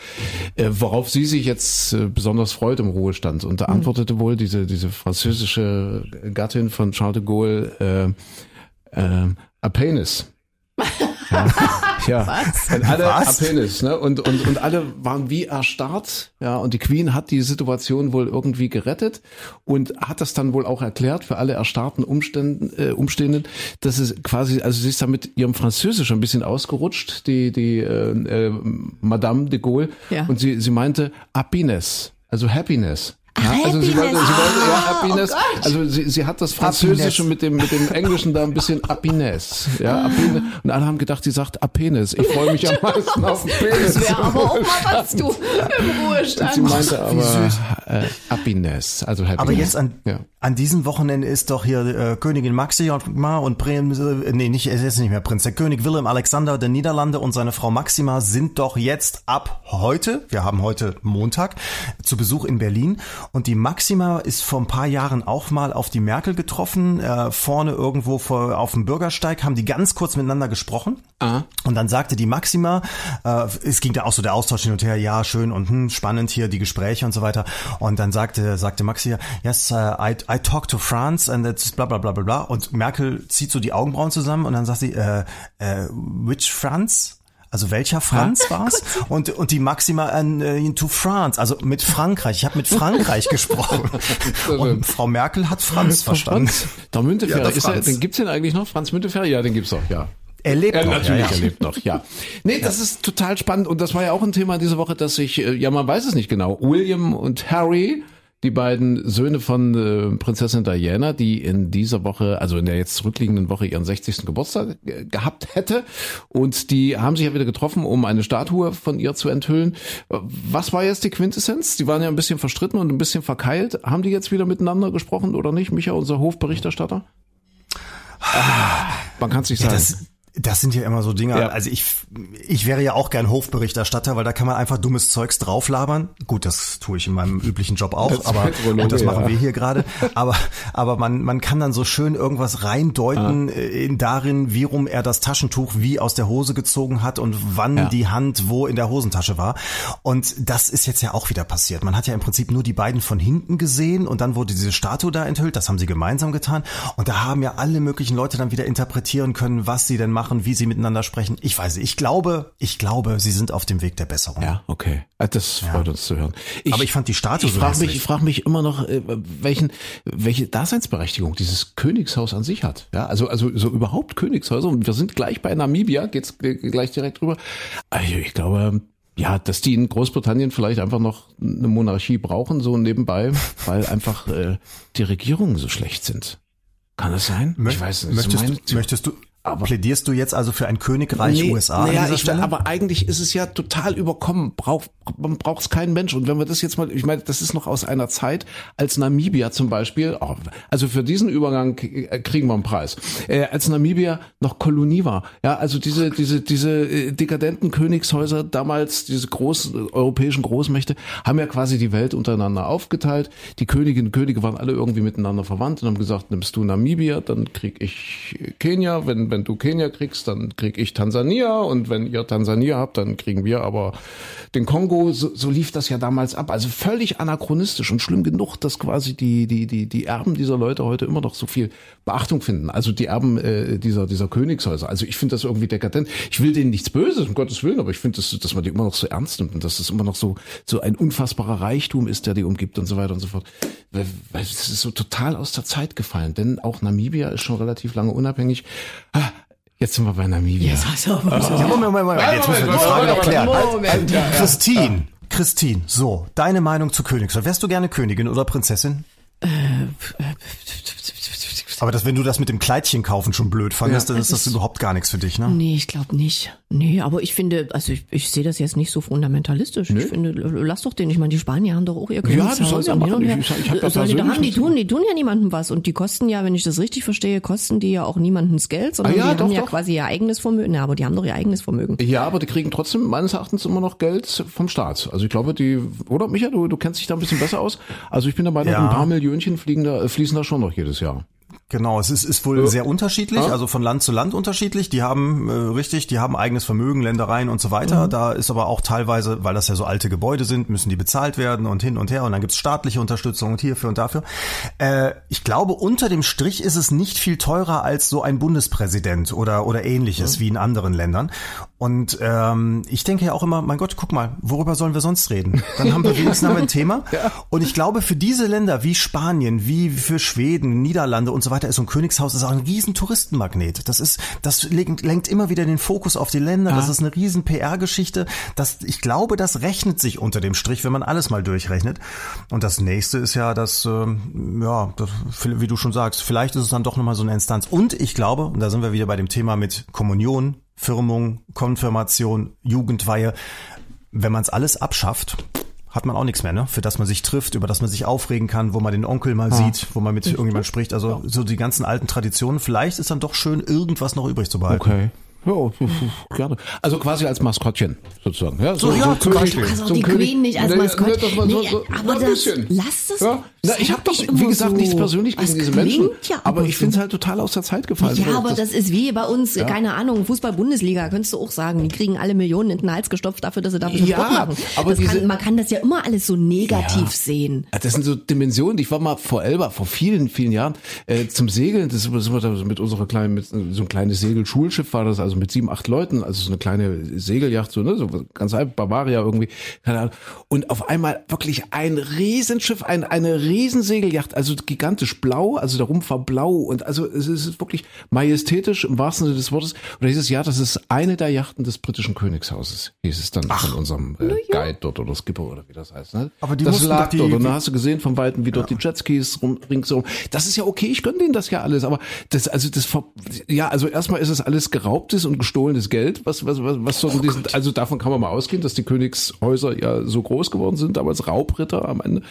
äh, worauf sie sich jetzt äh, besonders freut im Ruhestand. Und da antwortete wohl diese, diese französische Gattin von Charles de Gaulle, äh, äh, a penis. Ja, ja. Und alle Was? a penis, ne? Und, und, und alle waren wie erstarrt, ja. Und die Queen hat die Situation wohl irgendwie gerettet und hat das dann wohl auch erklärt für alle erstarrten Umständen, äh, Umstehenden, dass es quasi, also sie ist da mit ihrem Französisch ein bisschen ausgerutscht, die, die äh, äh, Madame de Gaulle. Ja. Und sie, sie meinte happiness, also happiness. Ja, also sie wollte, sie wollte ja, Ah, Happiness. oh also sie, sie hat das Französische mit dem mit dem Englischen da ein bisschen Happiness. Ja, Happiness. Und alle haben gedacht, sie sagt Apenis. Ich freue mich am meisten auf den Penis. Das wäre aber auch mal was, du, im Ruhestand. Sie meinte aber äh, Happiness, also Happiness. Aber jetzt an, ja. an diesem Wochenende ist doch hier äh, Königin Maxima und Prinz, äh, nee, nicht, es ist nicht mehr Prinz, der König Willem Alexander der Niederlande und seine Frau Maxima sind doch jetzt ab heute, wir haben heute Montag, zu Besuch in Berlin Und die Maxima ist vor ein paar Jahren auch mal auf die Merkel getroffen. Äh, vorne irgendwo vor, auf dem Bürgersteig haben die ganz kurz miteinander gesprochen. Ah. Und dann sagte die Maxima, äh, es ging da auch so der Austausch hin und her, ja, schön und hm, spannend hier, die Gespräche und so weiter. Und dann sagte, sagte Maxima, yes, uh, I, I talk to France and it's bla bla bla bla bla. Und Merkel zieht so die Augenbrauen zusammen und dann sagt sie, äh, äh, which France? Also welcher Franz war's? Und, und die Maxima äh, into France, also mit Frankreich. Ich habe mit Frankreich gesprochen. Und Frau Merkel hat Franz verstanden. Franz, der Müntefering, Ja, der ist er, Franz. den gibt's den eigentlich noch? Franz Müntefering? Ja, den gibt's doch, ja. Er lebt Ja, noch. natürlich, ja, ja. er lebt noch, ja. Nee, das ist total spannend und das war ja auch ein Thema diese Woche, dass sich, äh, ja, man weiß es nicht genau, William und Harry, die beiden Söhne von äh, Prinzessin Diana, die in dieser Woche, also in der jetzt zurückliegenden Woche ihren 60. Geburtstag äh, gehabt hätte und die haben sich ja wieder getroffen, um eine Statue von ihr zu enthüllen. Was war jetzt die Quintessenz? Die waren ja ein bisschen verstritten und ein bisschen verkeilt. Haben die jetzt wieder miteinander gesprochen oder nicht? Micha, unser Hofberichterstatter? Ah, man kann es nicht Ja, sagen. das, das sind ja immer so Dinge. Ja. Also ich, ich wäre ja auch gern Hofberichterstatter, weil da kann man einfach dummes Zeugs drauflabern. Gut, das tue ich in meinem üblichen Job auch, Als aber und das machen ja. wir hier gerade. Aber, aber man, man kann dann so schön irgendwas reindeuten Ah. äh, in darin, wie rum er das Taschentuch wie aus der Hose gezogen hat und wann Ja. die Hand wo in der Hosentasche war. Und das ist jetzt ja auch wieder passiert. Man hat ja im Prinzip nur die beiden von hinten gesehen und dann wurde diese Statue da enthüllt. Das haben sie gemeinsam getan. Und da haben ja alle möglichen Leute dann wieder interpretieren können, was sie denn machen, wie sie miteinander sprechen. Ich weiß nicht. Ich glaube, ich glaube, sie sind auf dem Weg der Besserung. Ja, okay. Äh, Das freut uns zu hören. Aber ich fand die Statue Ich so frage mich, ich frage mich immer noch, äh, welchen, welche Daseinsberechtigung dieses Königshaus an sich hat. Ja, also, also so überhaupt Königshäuser. Und wir sind gleich bei Namibia, geht's äh, gleich direkt drüber. Also ich glaube, ja, dass die in Großbritannien vielleicht einfach noch eine Monarchie brauchen, so nebenbei, weil einfach äh, die Regierungen so schlecht sind. Kann das sein? ich weiß nicht. Möchtest, Meine- du, möchtest du, Aber- plädierst du jetzt also für ein Königreich Nee, USA dieser ich, aber eigentlich ist es ja total überkommen. Braucht, man braucht es kein Mensch. Und wenn wir das jetzt mal, ich meine, das ist noch aus einer Zeit, als Namibia zum Beispiel, oh, also für diesen Übergang äh, kriegen wir einen Preis, äh, als Namibia noch Kolonie war. Ja, also diese, diese, diese äh, dekadenten Königshäuser damals, diese großen europäischen Großmächte, haben ja quasi die Welt untereinander aufgeteilt. Die Königinnen und Könige waren alle irgendwie miteinander verwandt und haben gesagt, nimmst du Namibia, dann krieg ich Kenia, wenn, wenn du Kenia kriegst, dann krieg ich Tansania und wenn ihr Tansania habt, dann kriegen wir aber den Kongo. So, so lief das ja damals ab. Also völlig anachronistisch und schlimm genug, dass quasi die, die, die, die Erben dieser Leute heute immer noch so viel Beachtung finden. Also die Erben äh, dieser, dieser Königshäuser. Also ich finde das irgendwie dekadent. Ich will denen nichts Böses, um Gottes Willen, aber ich finde, dass, dass man die immer noch so ernst nimmt und dass es immer noch so, so ein unfassbarer Reichtum ist, der die umgibt und so weiter und so fort. Weil, es ist so total aus der Zeit gefallen. Denn auch Namibia ist schon relativ lange unabhängig. Ah, Jetzt sind wir bei Namibia. Jetzt hast du aber so. Ja, Moment, Moment, Moment. Jetzt müssen wir die Frage noch klären. Moment. Christine, Christine, so, deine Meinung zu Königshaus. Wärst du gerne Königin oder Prinzessin? Aber das, wenn du das mit dem Kleidchen kaufen schon blöd fandest, Ja. dann ist das überhaupt gar nichts für dich, ne? Nee, ich glaube nicht. Nee, aber ich finde, also ich, ich sehe das jetzt nicht so fundamentalistisch. Ich finde, lass doch den. Ich meine, die Spanier haben doch auch ihr Königshaus. sollen ja und hin machen. und her. Ich- ich hab das Sollen die, da haben, die, tun, die tun ja niemandem was. Und die kosten ja, wenn ich das richtig verstehe, kosten die ja auch niemandens Geld, sondern Ah ja, die doch, haben ja doch. quasi ihr eigenes Vermögen. Ja, aber die haben doch ihr eigenes Vermögen. Ja, aber die kriegen trotzdem meines Erachtens immer noch Geld vom Staat. Also ich glaube, die, oder Micha, du, du kennst dich da ein bisschen besser aus. Also ich bin der Meinung, Ja. ein paar Millionchen fliegen da, fließen da schon noch jedes Jahr. Genau, es ist, ist wohl sehr unterschiedlich, also von Land zu Land unterschiedlich. Die haben, äh, richtig, die haben eigenes Vermögen, Ländereien und so weiter. Da ist aber auch teilweise, weil das ja so alte Gebäude sind, müssen die bezahlt werden und hin und her. Und dann gibt's staatliche Unterstützung und hierfür und dafür. Äh, ich glaube, unter dem Strich ist es nicht viel teurer als so ein Bundespräsident oder, oder ähnliches wie in anderen Ländern. Und ähm, ich denke ja auch immer, mein Gott, guck mal, worüber sollen wir sonst reden? Dann haben wir wenigstens ein Thema. Und ich glaube, für diese Länder wie Spanien, wie für Schweden, Niederlande und so weiter, ist so ein Königshaus ist auch ein riesen Touristenmagnet. Das ist, das lenkt, immer wieder den Fokus auf die Länder. Das ist eine riesen PR-Geschichte. Das, ich glaube, das rechnet sich unter dem Strich, wenn man alles mal durchrechnet. Und das nächste ist ja, dass, ähm, ja, das, wie du schon sagst, vielleicht ist es dann doch nochmal so eine Instanz. Und ich glaube, und da sind wir wieder bei dem Thema mit Kommunion, Firmung, Konfirmation, Jugendweihe. Wenn man es alles abschafft, hat man auch nichts mehr, ne? Für das man sich trifft, über das man sich aufregen kann, wo man den Onkel mal sieht, wo man mit irgendjemand spricht. Also so die ganzen alten Traditionen. Vielleicht ist dann doch schön, irgendwas noch übrig zu behalten. Okay. Ja, gerne. Also quasi als Maskottchen sozusagen. Ja, So, ja, zum Beispiel. Du kannst auch so die König- Queen nicht als Nee, Maskott. nee, so- Nee, so- aber ein das, bisschen. lass das. Ja. Na, ich habe doch, wie gesagt, so. nichts persönlich gegen Das diese Menschen. Ja aber ich so. finde es halt total aus der Zeit gefallen. Ja, aber das ist wie bei uns, keine Ahnung, Fußball-Bundesliga, könntest du auch sagen. Die kriegen alle Millionen in den Hals gestopft dafür, dass sie da bisschen Ja, Sport machen. aber das diese- kann, man kann das ja immer alles so negativ sehen. Das sind so Dimensionen. Ich war mal vor Elba, vor vielen, vielen Jahren äh, zum Segeln. Das sind wir da mit unserer kleinen, mit so ein kleines Segelschulschiff war das, also mit sieben, acht Leuten, also so eine kleine Segeljacht, so ne, so ganz einfach Bavaria irgendwie, keine Ahnung. Und auf einmal wirklich ein Riesenschiff, ein, eine Riesensegeljacht, also gigantisch blau, also der Rumpf war blau und also es ist wirklich majestätisch im wahrsten Sinne des Wortes. Und da hieß es, ja, das ist eine der Yachten des britischen Königshauses, hieß es dann von unserem äh, Guide dort oder Skipper oder wie das heißt. Ne? Aber die das mussten lag die- dort und die- da hast du gesehen von Weitem, wie dort die Jetskis rum, ringsum. Das ist ja okay, ich gönne denen das ja alles, aber das, also das, ja, also erstmal ist es alles geraubtes und gestohlenes Geld, was, was, was, was Oh so diesen, also davon kann man mal ausgehen, dass die Königshäuser ja so groß geworden sind, damals Raubritter am Ende.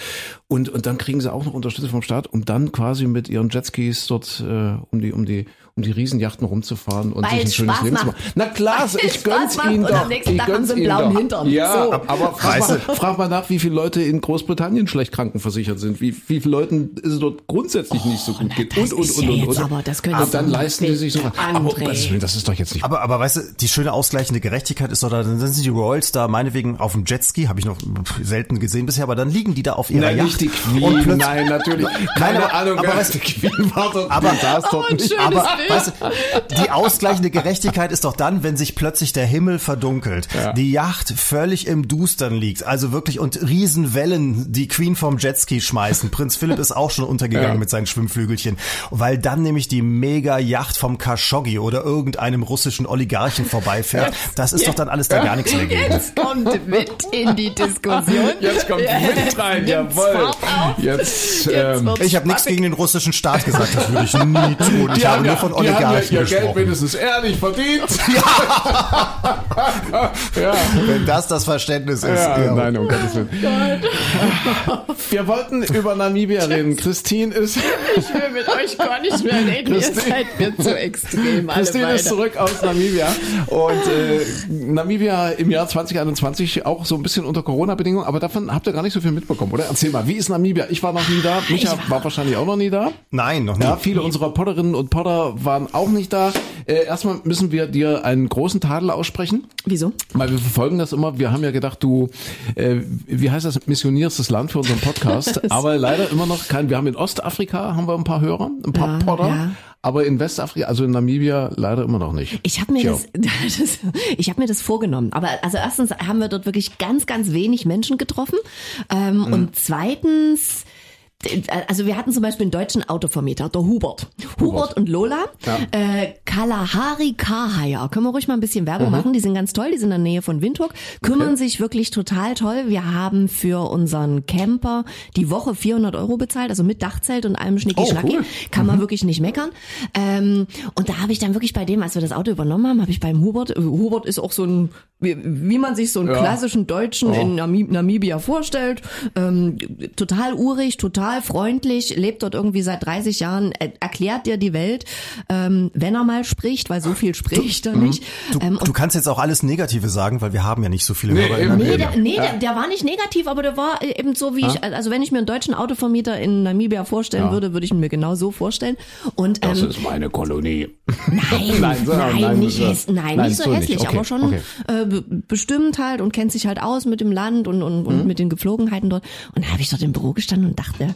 Und, und dann kriegen sie auch noch Unterstützung vom Staat, um dann quasi mit ihren Jetskis dort, äh, um die, um die, um die Riesenjachten rumzufahren und Weil sich ein es schönes Spaß Leben zu macht. machen. Na klar, Weil ich gönn's ihnen doch. am nächsten Ich Tag haben gönn's sie einen ihnen blauen doch. Hintern. Ja, So. aber frag Weißt mal, frag mal nach, wie viele Leute in Großbritannien schlecht krankenversichert sind, wie, wie viele Leuten es dort grundsätzlich nicht so gut na, geht und, und, und, und, und. aber, das können und Sie dann leisten die sich so, aber das ist doch jetzt nicht Aber, aber weißt du, die schöne ausgleichende Gerechtigkeit ist doch da, dann sind die Royals da meinetwegen auf dem Jetski, habe ich noch selten gesehen bisher, aber dann liegen die da auf ihrer Nein, Yacht. nicht die Queen, nein, natürlich. Keine aber- Ahnung, aber wer weißt die Queen war dort, aber- die saß dort nicht. schönes Aber Bild. Weißt du, die ausgleichende Gerechtigkeit ist doch dann, wenn sich plötzlich der Himmel verdunkelt, die Yacht völlig im Dustern liegt, also wirklich und Riesenwellen die Queen vom Jetski schmeißen. Prinz Philipp ist auch schon untergegangen Ja. mit seinen Schwimmflügelchen, weil dann nämlich die Mega-Yacht vom Khashoggi oder irgendeinem russischen Oligarchen vorbeifährt. Das ist doch dann alles da gar nichts mehr gegen. Jetzt kommt mit in die Diskussion. Jetzt kommt mit rein, jawohl. Jetzt, Jetzt ähm, Ich habe nichts gegen den russischen Staat gesagt, das würde ich nie tun. Ich habe nur ja, die haben ja ihr Geld wenigstens ehrlich verdient. ja. Wenn das das Verständnis ist. Ja, ja. nein, um Gottes Willen. Wir wollten über Namibia reden. Christine ist, Ich will mit euch gar nicht mehr reden. Ihr Christine- seid mir zu extrem. Alle Christine ist zurück aus Namibia. Und äh, Namibia im Jahr 2021 auch so ein bisschen unter Corona-Bedingungen, aber davon habt ihr gar nicht so viel mitbekommen, oder? Erzähl mal, wie ist Namibia? Ich war noch nie da. Micha Ich- war wahrscheinlich auch noch nie da. Nein, noch nicht. Ja, viele unserer Podderinnen und Podder waren auch nicht da. Äh, erstmal müssen wir dir einen großen Tadel aussprechen. Wieso? Weil wir verfolgen das immer. Wir haben ja gedacht, du, äh, wie heißt das, missionierst das Land für unseren Podcast. aber leider immer noch kein. Wir haben in Ostafrika haben wir ein paar Hörer, ein paar Ja, Podder. ja. Aber in Westafrika, also in Namibia, leider immer noch nicht. Ich habe mir das, das ich habe mir das vorgenommen. Aber also erstens haben wir dort wirklich ganz, ganz wenig Menschen getroffen ähm, Mhm. und zweitens also wir hatten zum Beispiel einen deutschen Autovermieter, der Hubert. Hubert, und Lola. Ja. Äh, Kalahari Car Können wir ruhig mal ein bisschen Mhm. Werbung machen. Die sind ganz toll, die sind in der Nähe von Windhoek. Kümmern sich wirklich total toll. Wir haben für unseren Camper die Woche 400 Euro bezahlt, also mit Dachzelt und allem Schnicki-Schnacki. Oh, cool. Kann man wirklich nicht meckern. Ähm, und da habe ich dann wirklich bei dem, als wir das Auto übernommen haben, habe ich beim Hubert, äh, Hubert ist auch so ein, wie, wie man sich so einen klassischen Deutschen in Namib Namibia vorstellt. Ähm, total urig, total freundlich, lebt dort irgendwie seit 30 Jahren, er, erklärt dir die Welt, ähm, wenn er mal spricht, weil so viel spricht er nicht. Du, Ähm, du kannst jetzt auch alles Negative sagen, weil wir haben ja nicht so viele Hörer. eben. in Nee, der, nee der, der war nicht negativ, aber der war eben so wie ich, also wenn ich mir einen deutschen Autovermieter in Namibia vorstellen würde, würde ich ihn mir genau so vorstellen. Und Das ähm, ist meine Kolonie. Nein, Nein, so- nein, nein, nicht so- häss, nein, nein, nicht so, so nicht. hässlich, Okay, aber schon okay. äh, be- bestimmt halt und kennt sich halt aus mit dem Land und, und, Mhm. und mit den Geflogenheiten dort. Und da habe ich dort im Büro gestanden und dachte,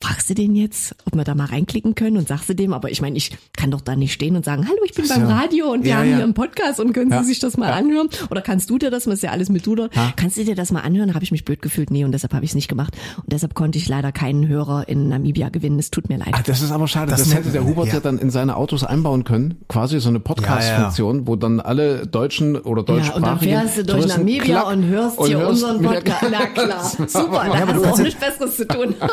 fragst du den jetzt, ob wir da mal reinklicken können und sagst du dem, aber ich meine, ich kann doch da nicht stehen und sagen, hallo, ich bin beim ja. Radio und wir Ja, haben ja. hier einen Podcast und können Ja. Sie sich das mal anhören? Oder kannst du dir das, was ist ja alles mit du dort, kannst du dir das mal anhören? Habe ich mich blöd gefühlt, nee, und deshalb habe ich es nicht gemacht. Und deshalb konnte ich leider keinen Hörer in Namibia gewinnen. Es tut mir leid. Ah, das ist aber schade. Das, Das hätte der Hubert ja. ja. dann in seine Autos einbauen können. Quasi so eine Podcast-Funktion, wo dann alle Deutschen oder Ja, und dann deutschsprachigen fährst du durch Touristen Namibia klack und hörst und hier hörst unseren Podcast. Na klar, super, da hast du auch nichts Besseres zu tun.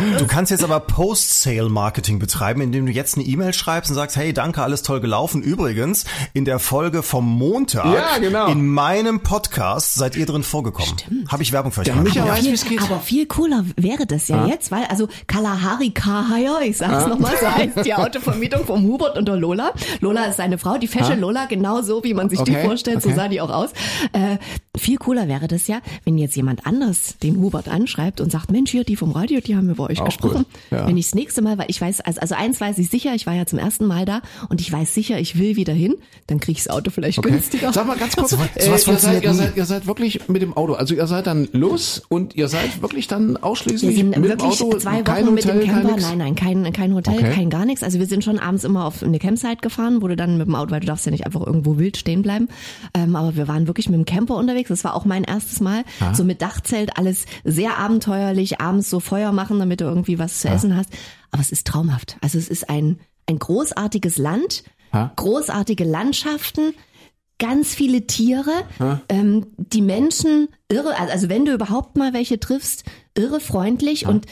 Du kannst jetzt aber Post-Sale-Marketing betreiben, indem du jetzt eine E-Mail schreibst und sagst, hey, danke, alles toll gelaufen. Übrigens, in der Folge vom Montag Ja, genau. in meinem Podcast seid ihr drin vorgekommen. Habe ich Werbung für euch Der gemacht. Aber geht. aber viel cooler wäre das ja jetzt, weil also Kalahari Kahaya, ich sag's nochmal, so heißt die Autovermietung vom Hubert und der Lola. Lola ist seine Frau, die fesche Lola, genau so, wie man sich die Okay, vorstellt, so okay. sah die auch aus. Äh, viel cooler wäre das ja, wenn jetzt jemand anders den Hubert anschreibt und sagt, Mensch, hier, die vom Radio, die haben über euch Auch gesprochen. ja. Wenn ich das nächste Mal, weil ich weiß, also, also eins weiß ich sicher, ich war ja zum ersten Mal da und ich weiß sicher, ich will wieder hin, dann krieg ich das Auto vielleicht günstiger. Sag mal ganz kurz, Sowas- äh, sowas ihr, seid, ihr, seid, ihr seid wirklich mit dem Auto, also ihr seid dann los und ihr seid wirklich dann Wir ausschließlich sind mit dem wirklich Auto, zwei kein Wochen mit Hotel, dem kein Camper. Nein, nein, kein, kein Hotel, Okay. kein gar nichts. Also wir sind schon abends immer auf eine Campsite gefahren, wo du dann mit dem Auto, weil du darfst ja nicht einfach irgendwo wild stehen bleiben. Ähm, aber wir waren wirklich mit dem Camper unterwegs. Das war auch mein erstes Mal. So mit Dachzelt, alles sehr abenteuerlich. Abends so Feuer machen, damit du irgendwie was zu essen hast. Aber es ist traumhaft. Also es ist ein, ein großartiges Land, Ja. großartige Landschaften, ganz viele Tiere, ähm, die Menschen irre, also, also wenn du überhaupt mal welche triffst, irre freundlich und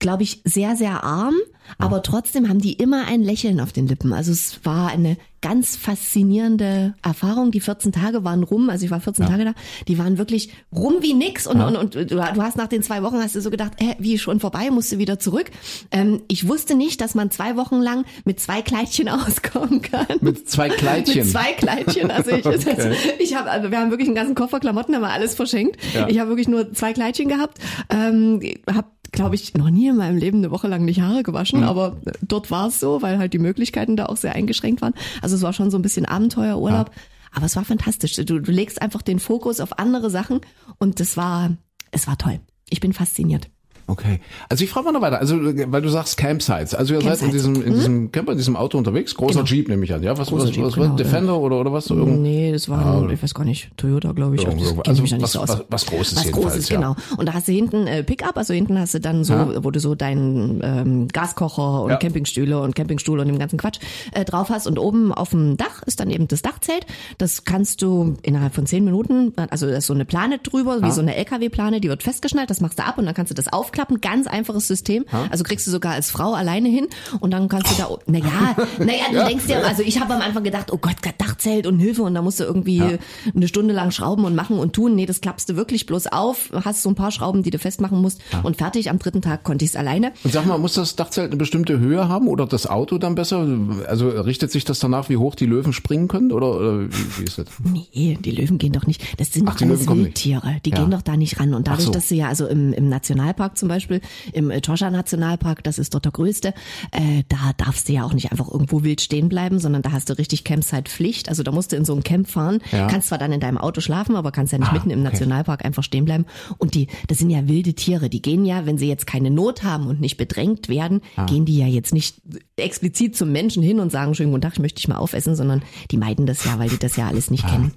glaube ich sehr, sehr arm, aber trotzdem haben die immer ein Lächeln auf den Lippen. Also es war eine ganz faszinierende Erfahrung. Die 14 Tage waren rum, also ich war 14 Tage da, die waren wirklich rum wie nix und, und, und du, du hast nach den zwei Wochen hast du so gedacht, äh, wie schon vorbei, musst du wieder zurück. Ähm, ich wusste nicht, dass man zwei Wochen lang mit zwei Kleidchen auskommen kann. Mit zwei Kleidchen. Mit zwei Kleidchen. Also ich, Okay. also ich habe, also wir haben wirklich einen ganzen Koffer Klamotten, haben wir alles verschenkt. Ja. Ich habe wirklich nur zwei Kleidchen gehabt. Ähm, habe glaube ich, noch nie in meinem Leben eine Woche lang nicht Haare Mhm. gewaschen, aber dort war es so, weil halt die Möglichkeiten da auch sehr eingeschränkt waren. Also es war schon so ein bisschen Abenteuerurlaub, aber es war fantastisch. Du, du legst einfach den Fokus auf andere Sachen und das war, es war toll. Ich bin fasziniert. Okay. Also ich frage mal noch weiter. Also, weil du sagst Campsites. Also ihr seid in Campsites. diesem, in diesem Camper, in diesem Auto unterwegs. Großer Genau. Jeep nehme ich an. Ja, was, Großer was, Jeep, was, genau, was Defender oder, oder was? Irgend- Nee, das war, ein, ich weiß gar nicht, Toyota, glaube ich. Irgendwo, also ja was- so was- was Großes Was Großes, ja. genau. Und da hast du hinten äh, Pickup, also hinten hast du dann so, Ja. wo du so deinen ähm, Gaskocher und Ja. Campingstühle und Campingstuhl und dem ganzen Quatsch äh, drauf hast. Und oben auf dem Dach ist dann eben das Dachzelt. Das kannst du innerhalb von zehn Minuten, also da ist so eine Plane drüber, wie so eine LKW-Plane, die wird festgeschnallt, das machst du ab und dann kannst du das aufklappen. Ganz einfaches System. Also kriegst du sogar als Frau alleine hin und dann kannst du da, naja, naja, du denkst dir, also ich habe am Anfang gedacht, oh Gott, Dachzelt und Hilfe und da musst du irgendwie eine Stunde lang schrauben und machen und tun. Nee, das klappst du wirklich bloß auf, hast so ein paar Schrauben, die du festmachen musst und fertig. Am dritten Tag konnte ich es alleine. Und sag mal, muss das Dachzelt eine bestimmte Höhe haben oder das Auto dann besser? Also richtet sich das danach, wie hoch die Löwen springen können oder, oder wie, ist das? Nee, die Löwen gehen doch nicht. Das sind Ach, die alles. Wildtiere. Die Ja. gehen doch da nicht ran. Und dadurch, so. dass du ja also im, im Nationalpark zum Beispiel, im Etosha Nationalpark, das ist dort der größte, äh, da darfst du ja auch nicht einfach irgendwo wild stehen bleiben, sondern da hast du richtig Campsite-Pflicht. Also da musst du in so ein Camp fahren, Ja. kannst zwar dann in deinem Auto schlafen, aber kannst ja nicht Ah, mitten im okay. Nationalpark einfach stehen bleiben. Und die, das sind ja wilde Tiere. Die gehen ja, wenn sie jetzt keine Not haben und nicht bedrängt werden, Ah. gehen die ja jetzt nicht explizit zum Menschen hin und sagen, schönen guten Tag, ich möchte dich mal aufessen, sondern die meiden das ja, weil die das ja alles nicht kennen.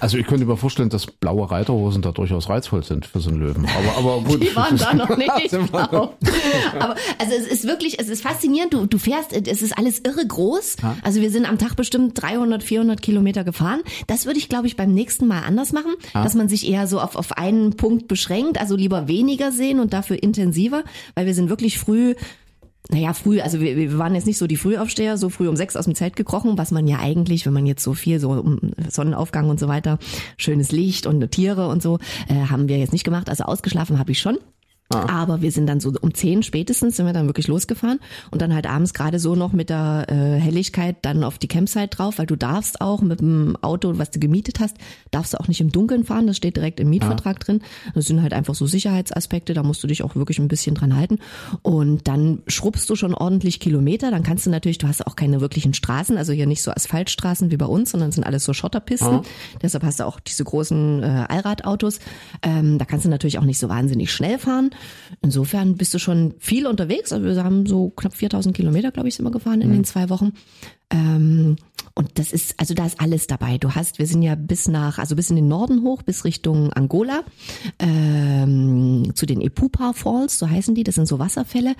Also ich könnte mir vorstellen, dass blaue Reiterhosen da durchaus reizvoll sind für so einen Löwen. Aber, aber gut. Die waren da noch nicht. Genau. Aber also es ist wirklich, es ist faszinierend. Du, du fährst, es ist alles irre groß. Also wir sind am Tag bestimmt 300, 400 Kilometer gefahren. Das würde ich, glaube ich, beim nächsten Mal anders machen, dass man sich eher so auf, auf einen Punkt beschränkt. Also lieber weniger sehen und dafür intensiver, weil wir sind wirklich früh naja, früh, also wir, wir waren jetzt nicht so die Frühaufsteher, so früh um sechs aus dem Zelt gekrochen, was man ja eigentlich, wenn man jetzt so viel, so um Sonnenaufgang und so weiter, schönes Licht und Tiere und so, äh, haben wir jetzt nicht gemacht. Also ausgeschlafen habe ich schon. Aber wir sind dann so um zehn spätestens sind wir dann wirklich losgefahren und dann halt abends gerade so noch mit der äh, Helligkeit dann auf die Campsite drauf, weil du darfst auch mit dem Auto, was du gemietet hast, darfst du auch nicht im Dunkeln fahren, das steht direkt im Mietvertrag drin. Das sind halt einfach so Sicherheitsaspekte, da musst du dich auch wirklich ein bisschen dran halten und dann schrubbst du schon ordentlich Kilometer, dann kannst du natürlich, du hast auch keine wirklichen Straßen, also hier nicht so Asphaltstraßen wie bei uns, sondern es sind alles so Schotterpisten. Deshalb hast du auch diese großen äh, Allradautos. Ähm, da kannst du natürlich auch nicht so wahnsinnig schnell fahren. Insofern bist du schon viel unterwegs. Also wir haben so knapp 4000 Kilometer, glaube ich, sind wir gefahren in den zwei Wochen. Ähm, und das ist, also da ist alles dabei. Du hast, wir sind ja bis nach, also bis in den Norden hoch, bis Richtung Angola, ähm, zu den Epupa Falls, so heißen die. Das sind so Wasserfälle.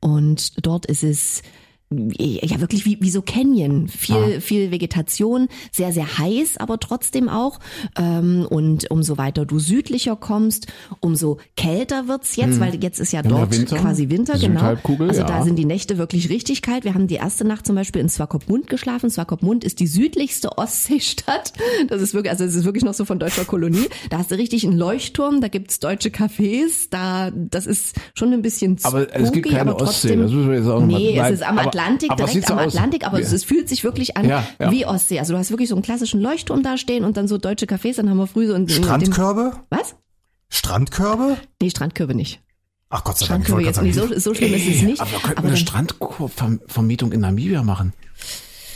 Und dort ist es ja wirklich wie, wie so Canyon. Viel, viel Vegetation, sehr, sehr heiß, aber trotzdem auch. Ähm, und umso weiter du südlicher kommst, umso kälter wird's jetzt, weil jetzt ist ja Hm. Ja, dort Winter. quasi Winter, genau. Also ja. da sind die Nächte wirklich richtig kalt. Wir haben die erste Nacht zum Beispiel in Swakopmund geschlafen. Swakopmund ist die südlichste Ostseestadt. Das ist wirklich, also es ist wirklich noch so von deutscher Kolonie. Da hast du richtig einen Leuchtturm, da gibt's deutsche Cafés, da, das ist schon ein bisschen Aber es gibt spooky, keine aber Ostsee, das müssen wir jetzt auch noch mal- Nee, Nein, es ist am aber- Atlantik, aber direkt am? Atlantik, aber Ja. es, fühlt sich wirklich an Ja, ja. wie Ostsee. Also du hast wirklich so einen klassischen Leuchtturm da stehen und dann so deutsche Cafés, dann haben wir früh so ein Strandkörbe? Was? Strandkörbe? Nee, Strandkörbe nicht. Ach Gott sei Dank. Strandkörbe jetzt nicht. So, so schlimm ist es nicht. Aber wir könnten aber eine Strandvermietung in Namibia machen.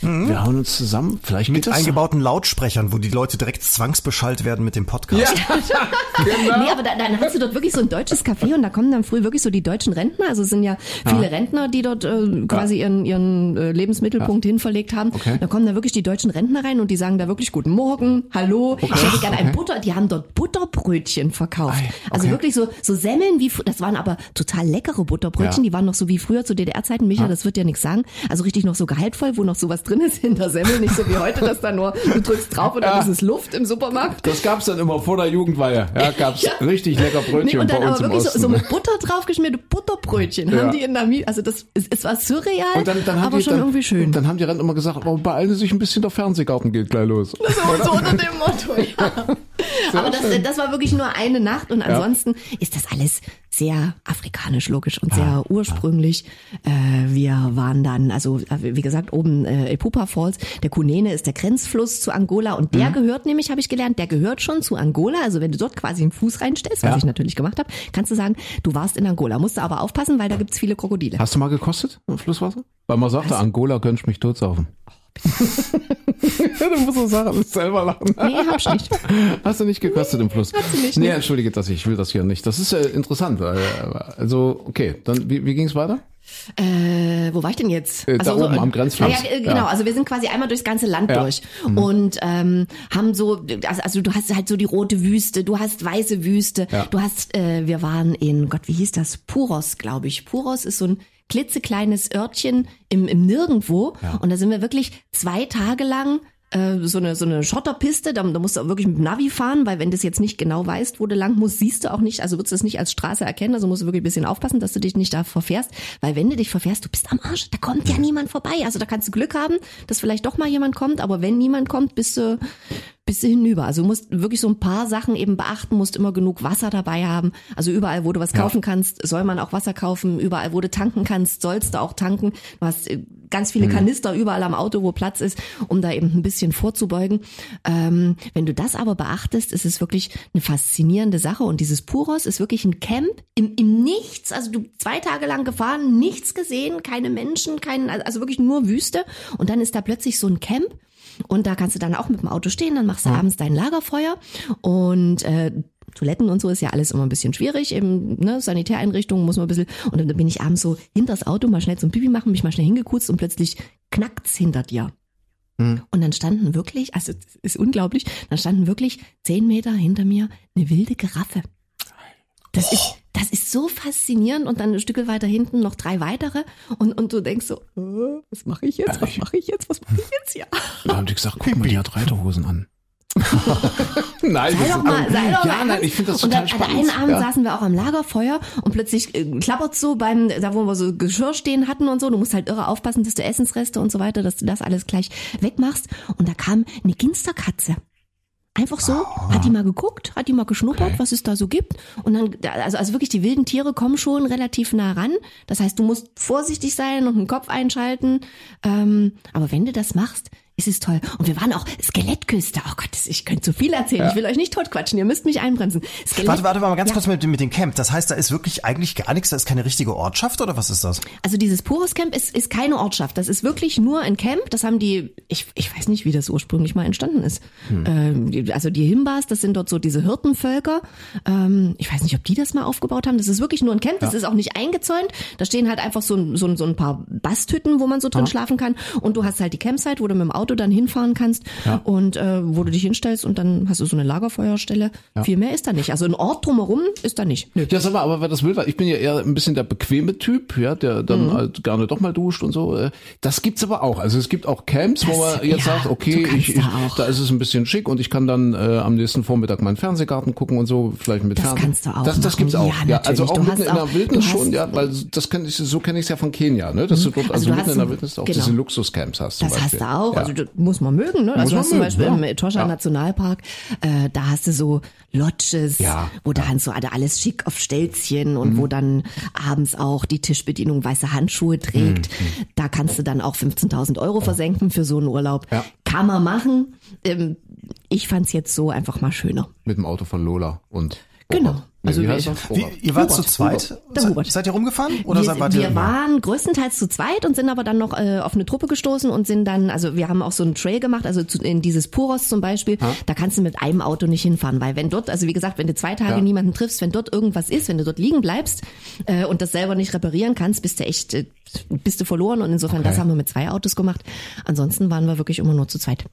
Wir hauen uns zusammen, vielleicht Mhm. Mit eingebauten Lautsprechern, wo die Leute direkt zwangsbeschallt werden mit dem Podcast. genau. Nee, aber da, dann hast du dort wirklich so ein deutsches Café und da kommen dann früh wirklich so die deutschen Rentner. Also es sind ja viele Rentner, die dort äh, quasi ihren, ihren äh, Lebensmittelpunkt hin verlegt haben. Okay. Da kommen dann wirklich die deutschen Rentner rein und die sagen da wirklich Guten Morgen, Hallo. Ich hätte gerne ein Butter. Die haben dort Butterbrötchen verkauft. Ei, Also okay. wirklich so, so Semmeln wie, das waren aber total leckere Butterbrötchen. Ja. Die waren noch so wie früher zu DDR-Zeiten. Micha, das wird ja nichts sagen. Also richtig noch so gehaltvoll, wo noch sowas drin ist hinter Semmeln. Nicht so wie heute, dass da nur, du drückst drauf und dann Ja. ist es Luft im Supermarkt. Das gab's dann immer vor der Jugendweihe. Ja, gab's Ja. richtig lecker Nee, Brötchen und dann bei uns aber wirklich so, so mit Butter draufgeschmierte Butterbrötchen Ja. haben die in Namibia. Also das, es, es war surreal, und dann, dann aber die, schon dann, irgendwie schön. Dann haben die Rentner immer gesagt, oh, beeilen Sie sich ein bisschen, der Fernsehgarten geht gleich los. so, so unter dem Motto, ja. Aber das, das war wirklich nur eine Nacht und ansonsten ist das alles sehr afrikanisch logisch und sehr ursprünglich. Äh, wir waren dann, also äh, wie gesagt, oben äh, Epupa Falls. Der Kunene ist der Grenzfluss zu Angola und Mhm. der gehört nämlich, habe ich gelernt, der gehört schon zu Angola. Also wenn du dort quasi einen Fuß reinstellst, was Ja. ich natürlich gemacht habe, kannst du sagen, du warst in Angola. Musst du aber aufpassen, weil da gibt's viele Krokodile. Hast du mal gekostet im Flusswasser? Weil man sagte, Angola könnte ich mich totsaufen. du musst so Sachen selber lachen. Nee, hab ich nicht. Hast du nicht gekostet im Fluss? Hast du nicht, Nee, ne? entschuldige das, ich will das hier nicht. Das ist äh, interessant. Äh, Also, okay, dann wie, wie ging's weiter? Äh, wo war ich denn jetzt? Äh, da oben am Grenzfluss. Ja, ja, äh, genau, Ja. also wir sind quasi einmal durchs ganze Land Ja. durch und ähm, haben so, also, also du hast halt so die rote Wüste, du hast weiße Wüste, Ja. du hast, äh, wir waren in, Gott, wie hieß das? Puros, glaube ich. Puros ist so ein klitzekleines Örtchen im, im Nirgendwo. Und da sind wir wirklich zwei Tage lang äh, so eine so eine Schotterpiste, da, da musst du auch wirklich mit dem Navi fahren, weil wenn du es jetzt nicht genau weißt, wo du lang musst, siehst du auch nicht, also würdest du es nicht als Straße erkennen, also musst du wirklich ein bisschen aufpassen, dass du dich nicht da verfährst, weil wenn du dich verfährst, du bist am Arsch, da kommt ja niemand vorbei, also da kannst du Glück haben, dass vielleicht doch mal jemand kommt, aber wenn niemand kommt, bist du bist du hinüber. Also du musst wirklich so ein paar Sachen eben beachten, musst immer genug Wasser dabei haben. Also überall, wo du was kaufen kannst, soll man auch Wasser kaufen. Überall, wo du tanken kannst, sollst du auch tanken. Du hast äh, ganz viele Kanister überall am Auto, wo Platz ist, um da eben ein bisschen vorzubeugen. Ähm, wenn du das aber beachtest, ist es wirklich eine faszinierende Sache. Und dieses Puros ist wirklich ein Camp im, im Nichts. Also du zwei Tage lang gefahren, nichts gesehen, keine Menschen, kein, also wirklich nur Wüste. Und dann ist da plötzlich so ein Camp. Und da kannst du dann auch mit dem Auto stehen, dann machst du abends dein Lagerfeuer und äh, Toiletten und so ist ja alles immer ein bisschen schwierig, eben ne, Sanitäreinrichtungen muss man ein bisschen und dann bin ich abends so hinter das Auto mal schnell zum Pipi machen, mich mal schnell hingekutzt und plötzlich knackt's hinter dir. Hm. Und dann standen wirklich, also das ist unglaublich, dann standen wirklich zehn Meter hinter mir eine wilde Giraffe. Das ist, das ist so faszinierend und dann ein Stück weiter hinten noch drei weitere und, und du denkst so, äh, was mache ich jetzt, was mache ich jetzt, was mache ich jetzt, ja. Da haben die gesagt, guck mal, die hat Reiterhosen an. Nein, Sei doch mal, sei doch ja, mal nein, ich finde das und total dann, spannend. An einem Abend ja. saßen wir auch am Lagerfeuer und plötzlich äh, klappert so beim, da wo wir so Geschirr stehen hatten und so. Du musst halt irre aufpassen, dass du Essensreste und so weiter, dass du das alles gleich wegmachst. Und da kam eine Ginsterkatze. Einfach so, hat die mal geguckt, hat die mal geschnuppert, Okay. was es da so gibt. Und dann, also, also wirklich, die wilden Tiere kommen schon relativ nah ran. Das heißt, du musst vorsichtig sein und den Kopf einschalten. Ähm, aber wenn du das machst, ist es toll. Und wir waren auch Skelettküste. Oh Gott, ich könnte so viel erzählen. Ich will euch nicht totquatschen. Ihr müsst mich einbremsen. Skelett, Warte, warte mal ganz Ja. kurz mit, dem- mit dem Camp. Das heißt, da ist wirklich eigentlich gar nichts, da ist keine richtige Ortschaft oder was ist das? Also dieses Puros Camp ist, ist keine Ortschaft. Das ist wirklich nur ein Camp. Das haben die, ich, ich weiß nicht, wie das ursprünglich mal entstanden ist. Ähm, die- also die Himbas, das sind dort so diese Hirtenvölker. Ähm, ich weiß nicht, ob die das mal aufgebaut haben. Das ist wirklich nur ein Camp. Das ist auch nicht eingezäunt. Da stehen halt einfach so, so, so ein paar Basthütten, wo man so drin schlafen kann. Und du hast halt die Campsite, wo du mit dem Auto Auto dann hinfahren kannst Ja. und äh, wo du dich hinstellst und dann hast du so eine Lagerfeuerstelle. Viel mehr ist da nicht. Also ein Ort drumherum ist da nicht. Nö. Ja, sag mal, aber wer das will, weil ich bin ja eher ein bisschen der bequeme Typ, ja, der dann Mhm. halt gerne doch mal duscht und so. äh, Das gibt's aber auch. Also es gibt auch Camps, wo Das- man jetzt ja, sagt, okay, ich, da ich, auch. da ist es ein bisschen schick und ich kann dann äh, am nächsten Vormittag meinen Fernsehgarten gucken und so, vielleicht mit Das Fernsehen. kannst du auch Das, das machen. gibt's auch. Ja, Ja, also auch mitten hast in der Wildnis schon, hast- ja, weil das kenn ich, so kenne ich es ja von Kenia, ne, dass du dort also, Also du mitten hast in der Wildnis auch genau. diese Luxuscamps hast. Das hast Beispiel. du auch, Ja. also muss man mögen, ne? Also man du hast zum Beispiel ja. im Etosha Ja. Nationalpark, äh, da hast du so Lodges, Ja, wo dann so alle- alles schick auf Stelzchen und Mhm. wo dann abends auch die Tischbedienung weiße Handschuhe trägt. Da kannst du dann auch 15.000 Euro versenken für so einen Urlaub. Mhm. Ja. Kann man machen. Ähm, ich fand's jetzt so einfach mal schöner. Mit dem Auto von Lola und Genau. Also wir- er? Wie, ihr wart Hubert, zu zweit? Hubert. Der Se- Hubert. Seid ihr rumgefahren? Oder wir, seid wart ihr wir waren größtenteils zu zweit und sind aber dann noch äh, auf eine Truppe gestoßen und sind dann, also wir haben auch so einen Trail gemacht, also zu, in dieses Puros zum Beispiel, da kannst du mit einem Auto nicht hinfahren, weil wenn dort, also wie gesagt, wenn du zwei Tage Ja. niemanden triffst, wenn dort irgendwas ist, wenn du dort liegen bleibst äh, und das selber nicht reparieren kannst, bist du echt, äh, bist du verloren und insofern Okay. das haben wir mit zwei Autos gemacht. Ansonsten waren wir wirklich immer nur zu zweit.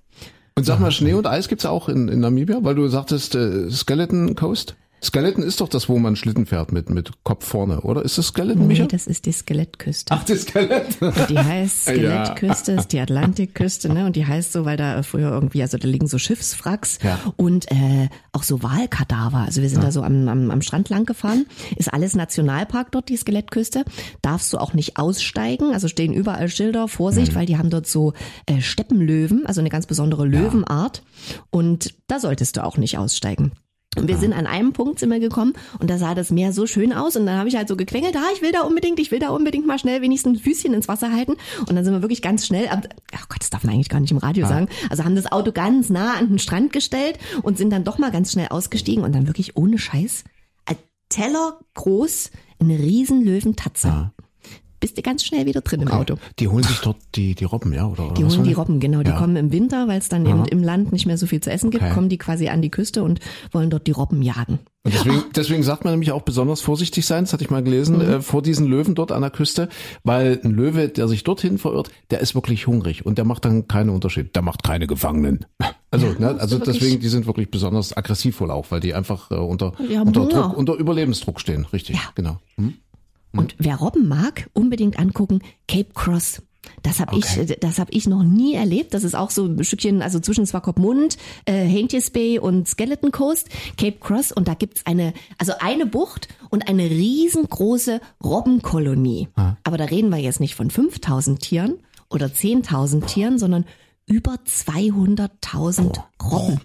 Und sag mal, Schnee und Eis gibt's auch in, in Namibia, weil du sagtest äh, Skeleton Coast? Skeleton ist doch das, wo man Schlitten fährt mit, mit Kopf vorne, oder? Ist das Skeleton, Micha? Nee, das ist die Skelettküste. Ach, das Skeleton. Die heißt Ja. Skelettküste, ist die Atlantikküste, ne? Und die heißt so, weil da früher irgendwie, also da liegen so Schiffswracks Ja. und äh, auch so Wahlkadaver. Also wir sind da so am, am, am Strand lang gefahren. Ist alles Nationalpark dort, die Skelettküste. Darfst du auch nicht aussteigen. Also stehen überall Schilder, Vorsicht, weil die haben dort so äh, Steppenlöwen, also eine ganz besondere Löwenart. Und da solltest du auch nicht aussteigen. Und wir sind an einem Punkt sind wir gekommen und da sah das Meer so schön aus und dann habe ich halt so gequengelt, ah, ich will da unbedingt, ich will da unbedingt mal schnell wenigstens ein Füßchen ins Wasser halten. Und dann sind wir wirklich ganz schnell, ab, ach Gott, das darf man eigentlich gar nicht im Radio sagen, also haben das Auto ganz nah an den Strand gestellt und sind dann doch mal ganz schnell ausgestiegen und dann wirklich ohne Scheiß, ein Teller groß, eine riesen Löwentatze. Bist du ganz schnell wieder drin im Auto. Die holen sich dort die, die Robben, ja? Oder, oder Die holen die? Robben, genau. Die Ja. kommen im Winter, weil es dann eben im Land nicht mehr so viel zu essen gibt, Okay. kommen die quasi an die Küste und wollen dort die Robben jagen. Und deswegen, deswegen sagt man nämlich auch besonders vorsichtig sein, das hatte ich mal gelesen, Mhm. äh, vor diesen Löwen dort an der Küste, weil ein Löwe, der sich dorthin verirrt, der ist wirklich hungrig und der macht dann keinen Unterschied. Der macht keine Gefangenen. Also, ne, also deswegen, die sind wirklich besonders aggressiv wohl auch, weil die einfach äh, unter, unter. Druck, unter Überlebensdruck stehen. Richtig, Ja. genau. Hm? Und wer Robben mag, unbedingt angucken, Cape Cross. Das habe Okay. ich, das habe ich noch nie erlebt. Das ist auch so ein Stückchen, also zwischen Swakopmund, äh, Haintjes Bay und Skeleton Coast, Cape Cross. Und da gibt's eine, also eine Bucht und eine riesengroße Robbenkolonie. Aber da reden wir jetzt nicht von 5000 Tieren oder 10.000 Tieren, sondern über 200.000 Robben.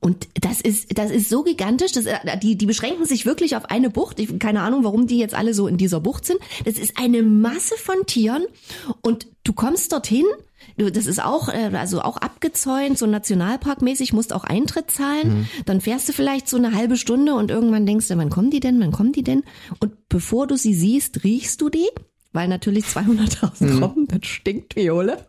Und das ist, das ist so gigantisch, dass, äh, die, die beschränken sich wirklich auf eine Bucht. Ich, keine Ahnung, warum die jetzt alle so in dieser Bucht sind. Das ist eine Masse von Tieren und du kommst dorthin. Das ist auch, äh, also auch abgezäunt, so nationalparkmäßig, musst auch Eintritt zahlen. Dann fährst du vielleicht so eine halbe Stunde und irgendwann denkst du, wann kommen die denn, wann kommen die denn? Und bevor du sie siehst, riechst du die weil natürlich 200.000 Robben, das stinkt wie Ole.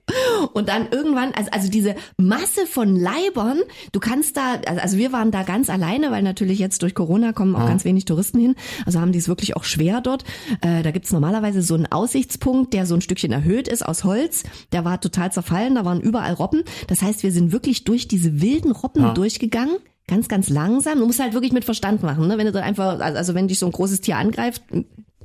Und dann irgendwann, also, also diese Masse von Leibern, du kannst da, also also wir waren da ganz alleine, weil natürlich jetzt durch Corona kommen auch ganz wenig Touristen hin, also haben die es wirklich auch schwer dort. Äh, da gibt's normalerweise so einen Aussichtspunkt, der so ein Stückchen erhöht ist aus Holz, der war total zerfallen, da waren überall Robben. Das heißt, wir sind wirklich durch diese wilden Robben durchgegangen. Ganz, ganz langsam. Du musst halt wirklich mit Verstand machen. Ne? Wenn du dann einfach, also wenn dich so ein großes Tier angreift,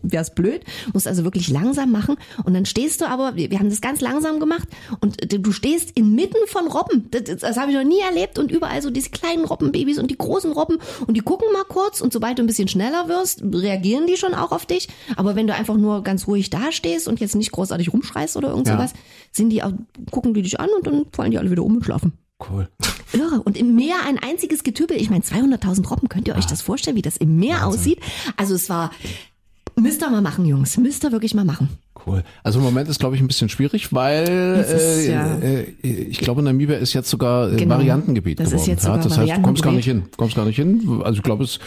wäre es blöd, musst also wirklich langsam machen und dann stehst du aber, wir, haben das ganz langsam gemacht und du stehst inmitten von Robben, das, das, das habe ich noch nie erlebt und überall so diese kleinen Robbenbabys und die großen Robben und die gucken mal kurz und sobald du ein bisschen schneller wirst, reagieren die schon auch auf dich, aber wenn du einfach nur ganz ruhig dastehst und jetzt nicht großartig rumschreist oder irgend Ja. sowas, sind die, auch- gucken die dich an und dann fallen die alle wieder um und schlafen. Cool. Irre. Und im Meer ein einziges Getübel. Ich meine, 200.000 Robben. Könnt ihr euch das vorstellen, wie das im Meer aussieht? Also es war, müsst ihr mal machen, Jungs. Müsst ihr wirklich mal machen. Cool. Also im Moment ist, glaube ich, ein bisschen schwierig, weil ist, äh, ja. äh, ich glaube, Namibia ist jetzt sogar äh, Genau. Variantengebiet Das ist geworden. jetzt sogar das heißt, du kommst gar nicht hin. Kommst gar nicht hin. Also ich glaube, es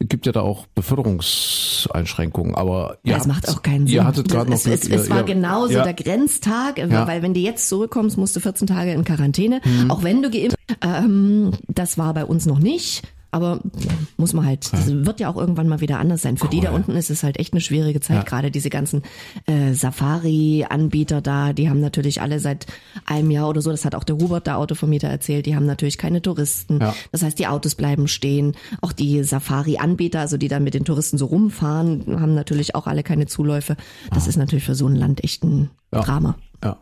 gibt ja da auch Beförderungseinschränkungen. Aber Ja, ja, das macht auch keinen Sinn. Ihr hattet gerade noch es, es, Glück, es ihr- war ihr- genauso ja. der Grenztag, Ja. weil wenn du jetzt zurückkommst, musst du 14 Tage in Quarantäne, Mhm. auch wenn du geimpft ähm, Das war bei uns noch nicht. Aber muss man halt, das wird ja auch irgendwann mal wieder anders sein. Für die da unten ist es halt echt eine schwierige Zeit, gerade diese ganzen äh, Safari-Anbieter da, die haben natürlich alle seit einem Jahr oder so, das hat auch der Hubert, der Autovermieter, erzählt, die haben natürlich keine Touristen. Ja. Das heißt, die Autos bleiben stehen. Auch die Safari-Anbieter, also die dann mit den Touristen so rumfahren, haben natürlich auch alle keine Zuläufe. Das ist natürlich für so ein Land echt ein Ja. Drama. Ja.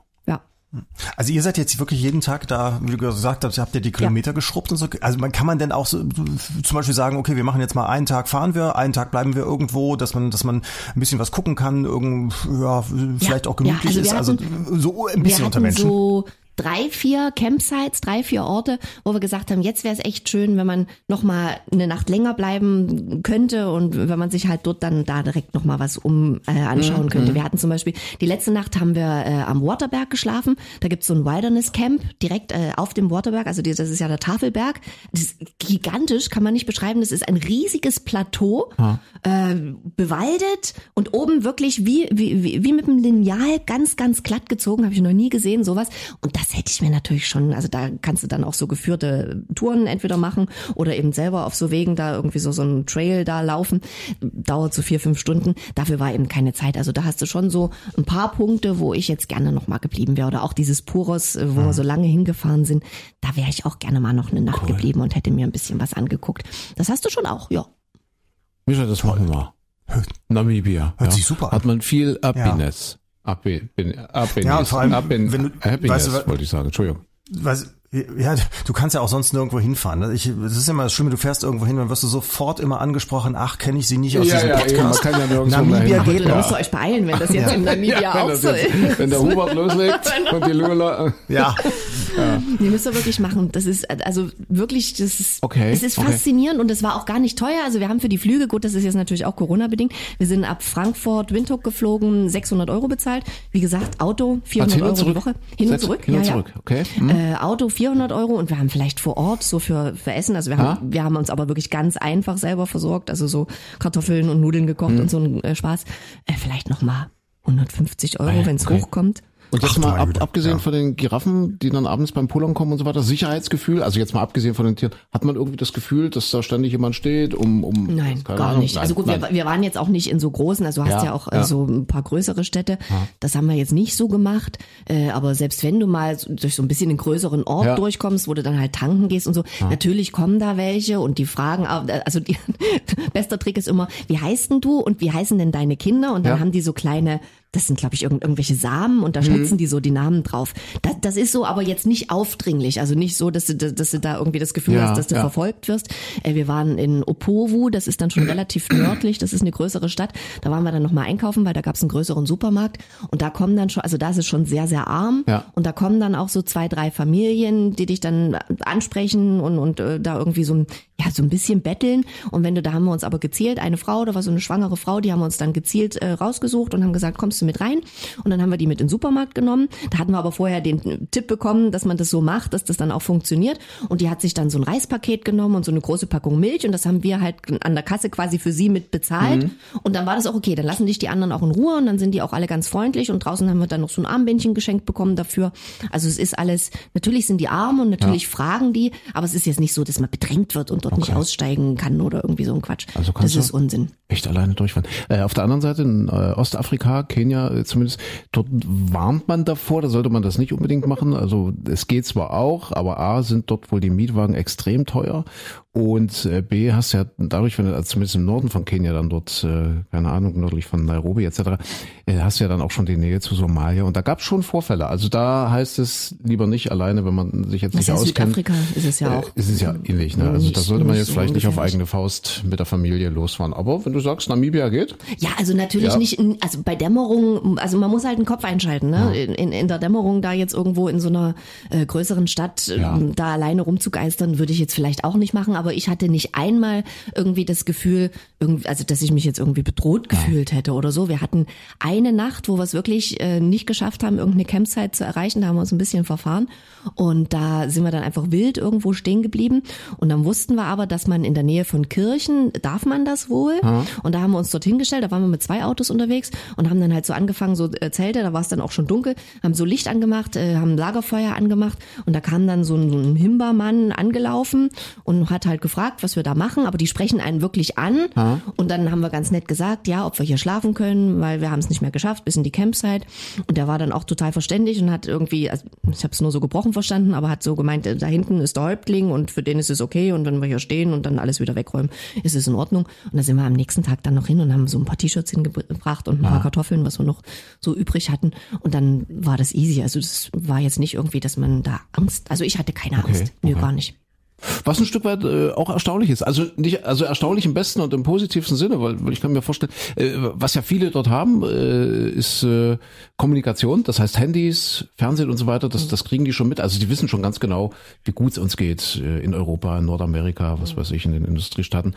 Ja. Also ihr seid jetzt wirklich jeden Tag da, wie du gesagt hast, habt ihr die Kilometer geschrubbt und so. Also man kann man denn auch so zum Beispiel sagen, okay, wir machen jetzt mal einen Tag fahren wir, einen Tag bleiben wir irgendwo, dass man, dass man ein bisschen was gucken kann, irgend, ja, vielleicht auch gemütlich also wir ist. Also hatten- so ein bisschen unter Menschen. so drei, vier Campsites, drei, vier Orte, wo wir gesagt haben, jetzt wäre es echt schön, wenn man noch mal eine Nacht länger bleiben könnte und wenn man sich halt dort dann da direkt noch mal was um äh, anschauen könnte. Wir hatten zum Beispiel, die letzte Nacht haben wir äh, am Waterberg geschlafen. Da gibt's so ein Wilderness Camp direkt äh, auf dem Waterberg. Also die, das ist ja der Tafelberg. Das ist gigantisch, kann man nicht beschreiben. Das ist ein riesiges Plateau, äh, bewaldet und oben wirklich wie, wie, wie, wie mit einem Lineal ganz, ganz glatt gezogen. Habe ich noch nie gesehen, sowas. Und das hätte ich mir natürlich schon, also da kannst du dann auch so geführte Touren entweder machen oder eben selber auf so Wegen da irgendwie so, so einen Trail da laufen. Dauert so vier, fünf Stunden. Dafür war eben keine Zeit. Also da hast du schon so ein paar Punkte, wo ich jetzt gerne noch mal geblieben wäre. Oder auch dieses Puros, äh, wo wir so lange hingefahren sind. Da wäre ich auch gerne mal noch eine Nacht geblieben und hätte mir ein bisschen was angeguckt. Das hast du schon auch, ja. Micha, das machen wir. Namibia. Hört ja. sich super an. Hat man viel Happiness. Happy, bin, happiness. Ja, und vor allem, Happin- wenn du- Happiness, weißt du, wollte ich sagen. Entschuldigung. Was, ja, du kannst ja auch sonst nirgendwo hinfahren. ne? Ich, das ist immer das Schlimme, du fährst irgendwo hin, dann wirst du sofort immer angesprochen, ach, kenne ich sie nicht aus Ja, diesem ja, Podcast. kann ja nirgendwo Namibia dahin. geht Da müsst ihr euch beeilen, wenn das jetzt in Namibia Ja, wenn, auch so jetzt, ist. wenn der Hubert loslegt und die Lula. Ja, Die müsst ihr wirklich machen. Das ist also wirklich, das ist, Okay, es ist okay. faszinierend und es war auch gar nicht teuer. Also wir haben für die Flüge, gut, das ist jetzt natürlich auch Corona-bedingt, wir sind ab Frankfurt, Windhoek geflogen, 600 Euro bezahlt. Wie gesagt, Auto 400 hin und Euro die zurück? Woche. Hin und zurück, hin und ja, zurück, ja. okay. Hm. Äh, Auto 400 Euro und wir haben vielleicht vor Ort so für, für Essen, also wir haben, Ah. wir haben uns aber wirklich ganz einfach selber versorgt, also so Kartoffeln und Nudeln gekocht Hm. und so ein äh, Spaß. Äh, vielleicht noch mal 150 Euro, wenn es okay. hochkommt. Und jetzt Ach, mal ab, Güte, abgesehen ja. von den Giraffen, die dann abends beim Pullern kommen und so weiter, Sicherheitsgefühl, also jetzt mal abgesehen von den Tieren, hat man irgendwie das Gefühl, dass da ständig jemand steht, um, um Nein, gar Ahnung, nicht. Nein, also gut. Wir, wir waren jetzt auch nicht in so großen, also du hast Ja, ja, auch äh, ja. so ein paar größere Städte. Das haben wir jetzt nicht so gemacht. Äh, aber selbst wenn du mal so, durch so ein bisschen einen größeren Ort Ja. durchkommst, wo du dann halt tanken gehst und so, natürlich kommen da welche und die fragen, auch- also die, bester Trick ist immer, wie heißt denn du und wie heißen denn deine Kinder? Und dann Ja. haben die so kleine das sind, glaube ich, irgend, irgendwelche Samen und da Mhm. schnitzen die so die Namen drauf. Das, das ist so, aber jetzt nicht aufdringlich. Also nicht so, dass du, dass du da irgendwie das Gefühl Ja, hast, dass du ja. verfolgt wirst. Äh, wir waren in Opovu, das ist dann schon relativ nördlich, das ist eine größere Stadt. Da waren wir dann nochmal einkaufen, weil da gab es einen größeren Supermarkt. Und da kommen dann schon, also da ist es schon sehr, sehr arm. Ja. Und da kommen dann auch so zwei, drei Familien, die dich dann ansprechen und, und äh, da irgendwie so ein, ja, so ein bisschen betteln. Und wenn du, da haben wir uns aber gezielt, eine Frau, da war so eine schwangere Frau, die haben wir uns dann gezielt äh, rausgesucht und haben gesagt, kommst du mit rein? Und dann haben wir die mit in den Supermarkt genommen. Da hatten wir aber vorher den Tipp bekommen, dass man das so macht, dass das dann auch funktioniert. Und die hat sich dann so ein Reispaket genommen und so eine große Packung Milch und das haben wir halt an der Kasse quasi für sie mit bezahlt. Und dann war das auch okay, dann lassen dich die anderen auch in Ruhe und dann sind die auch alle ganz freundlich und draußen haben wir dann noch so ein Armbändchen geschenkt bekommen dafür. Also es ist alles, natürlich sind die arm und natürlich fragen die, aber es ist jetzt nicht so, dass man bedrängt wird und dort nicht aussteigen kann oder irgendwie so ein Quatsch. Also das ist Unsinn. Echt alleine durchfahren. Äh, auf der anderen Seite in äh, Ostafrika, Kenia äh, zumindest, dort warnt man davor, da sollte man das nicht unbedingt machen. Also es geht zwar auch, aber A sind dort wohl die Mietwagen extrem teuer und äh, B hast ja dadurch, wenn du also zumindest im Norden von Kenia dann dort, äh, keine Ahnung, nördlich von Nairobi etc., äh, hast du ja dann auch schon die Nähe zu Somalia und da gab es schon Vorfälle. Also da heißt es lieber nicht alleine, wenn man sich jetzt Das nicht ja auskennt. Südafrika ist es ja auch. Ist es ja ähnlich, ne? Also da sollte man jetzt so vielleicht nicht auf eigene Faust mit der Familie losfahren. Aber wenn du sagst, Namibia geht, Ja, also natürlich Ja. nicht, in, also bei Dämmerung, also man muss halt den Kopf einschalten, ne? In, in, in der Dämmerung da jetzt irgendwo in so einer äh, größeren Stadt Ja. da alleine rumzugeistern, würde ich jetzt vielleicht auch nicht machen, aber ich hatte nicht einmal irgendwie das Gefühl, irgendwie, also dass ich mich jetzt irgendwie bedroht gefühlt hätte oder so. Wir hatten eine Nacht, wo wir es wirklich äh, nicht geschafft haben, irgendeine Campsite zu erreichen, da haben wir uns ein bisschen verfahren und da sind wir dann einfach wild irgendwo stehen geblieben. Und dann wussten wir aber, dass man in der Nähe von Kirchen, darf man das wohl? Und da haben wir uns dorthin gestellt, da waren wir mit zwei Autos unterwegs und haben dann halt so angefangen, so äh, Zelte, da war es dann auch schon dunkel, haben so Licht angemacht, äh, haben Lagerfeuer angemacht und da kam dann so ein, so ein Himbermann angelaufen und hat halt halt gefragt, was wir da machen, aber die sprechen einen wirklich an. Und dann haben wir ganz nett gesagt, ja, ob wir hier schlafen können, weil wir haben es nicht mehr geschafft, bis in die Campsite. Und der war dann auch total verständig und hat irgendwie, also ich habe es nur so gebrochen verstanden, aber hat so gemeint, äh, da hinten ist der Häuptling und für den ist es okay und wenn wir hier stehen und dann alles wieder wegräumen, ist es in Ordnung. Und da sind wir am nächsten Tag dann noch hin und haben so ein paar T-Shirts hingebracht und ein paar Kartoffeln, was wir noch so übrig hatten. Und dann war das easy. Also das war jetzt nicht irgendwie, dass man da Angst, also ich hatte keine Angst. Nö, gar nicht. Was ein Stück weit äh, auch erstaunlich ist. Also nicht, also erstaunlich im besten und im positivsten Sinne, weil, weil ich kann mir vorstellen, äh, was ja viele dort haben, äh, ist äh, Kommunikation. Das heißt Handys, Fernsehen und so weiter. Das, das kriegen die schon mit. Also die wissen schon ganz genau, wie gut es uns geht äh, in Europa, in Nordamerika, was weiß ich, in den Industriestaaten.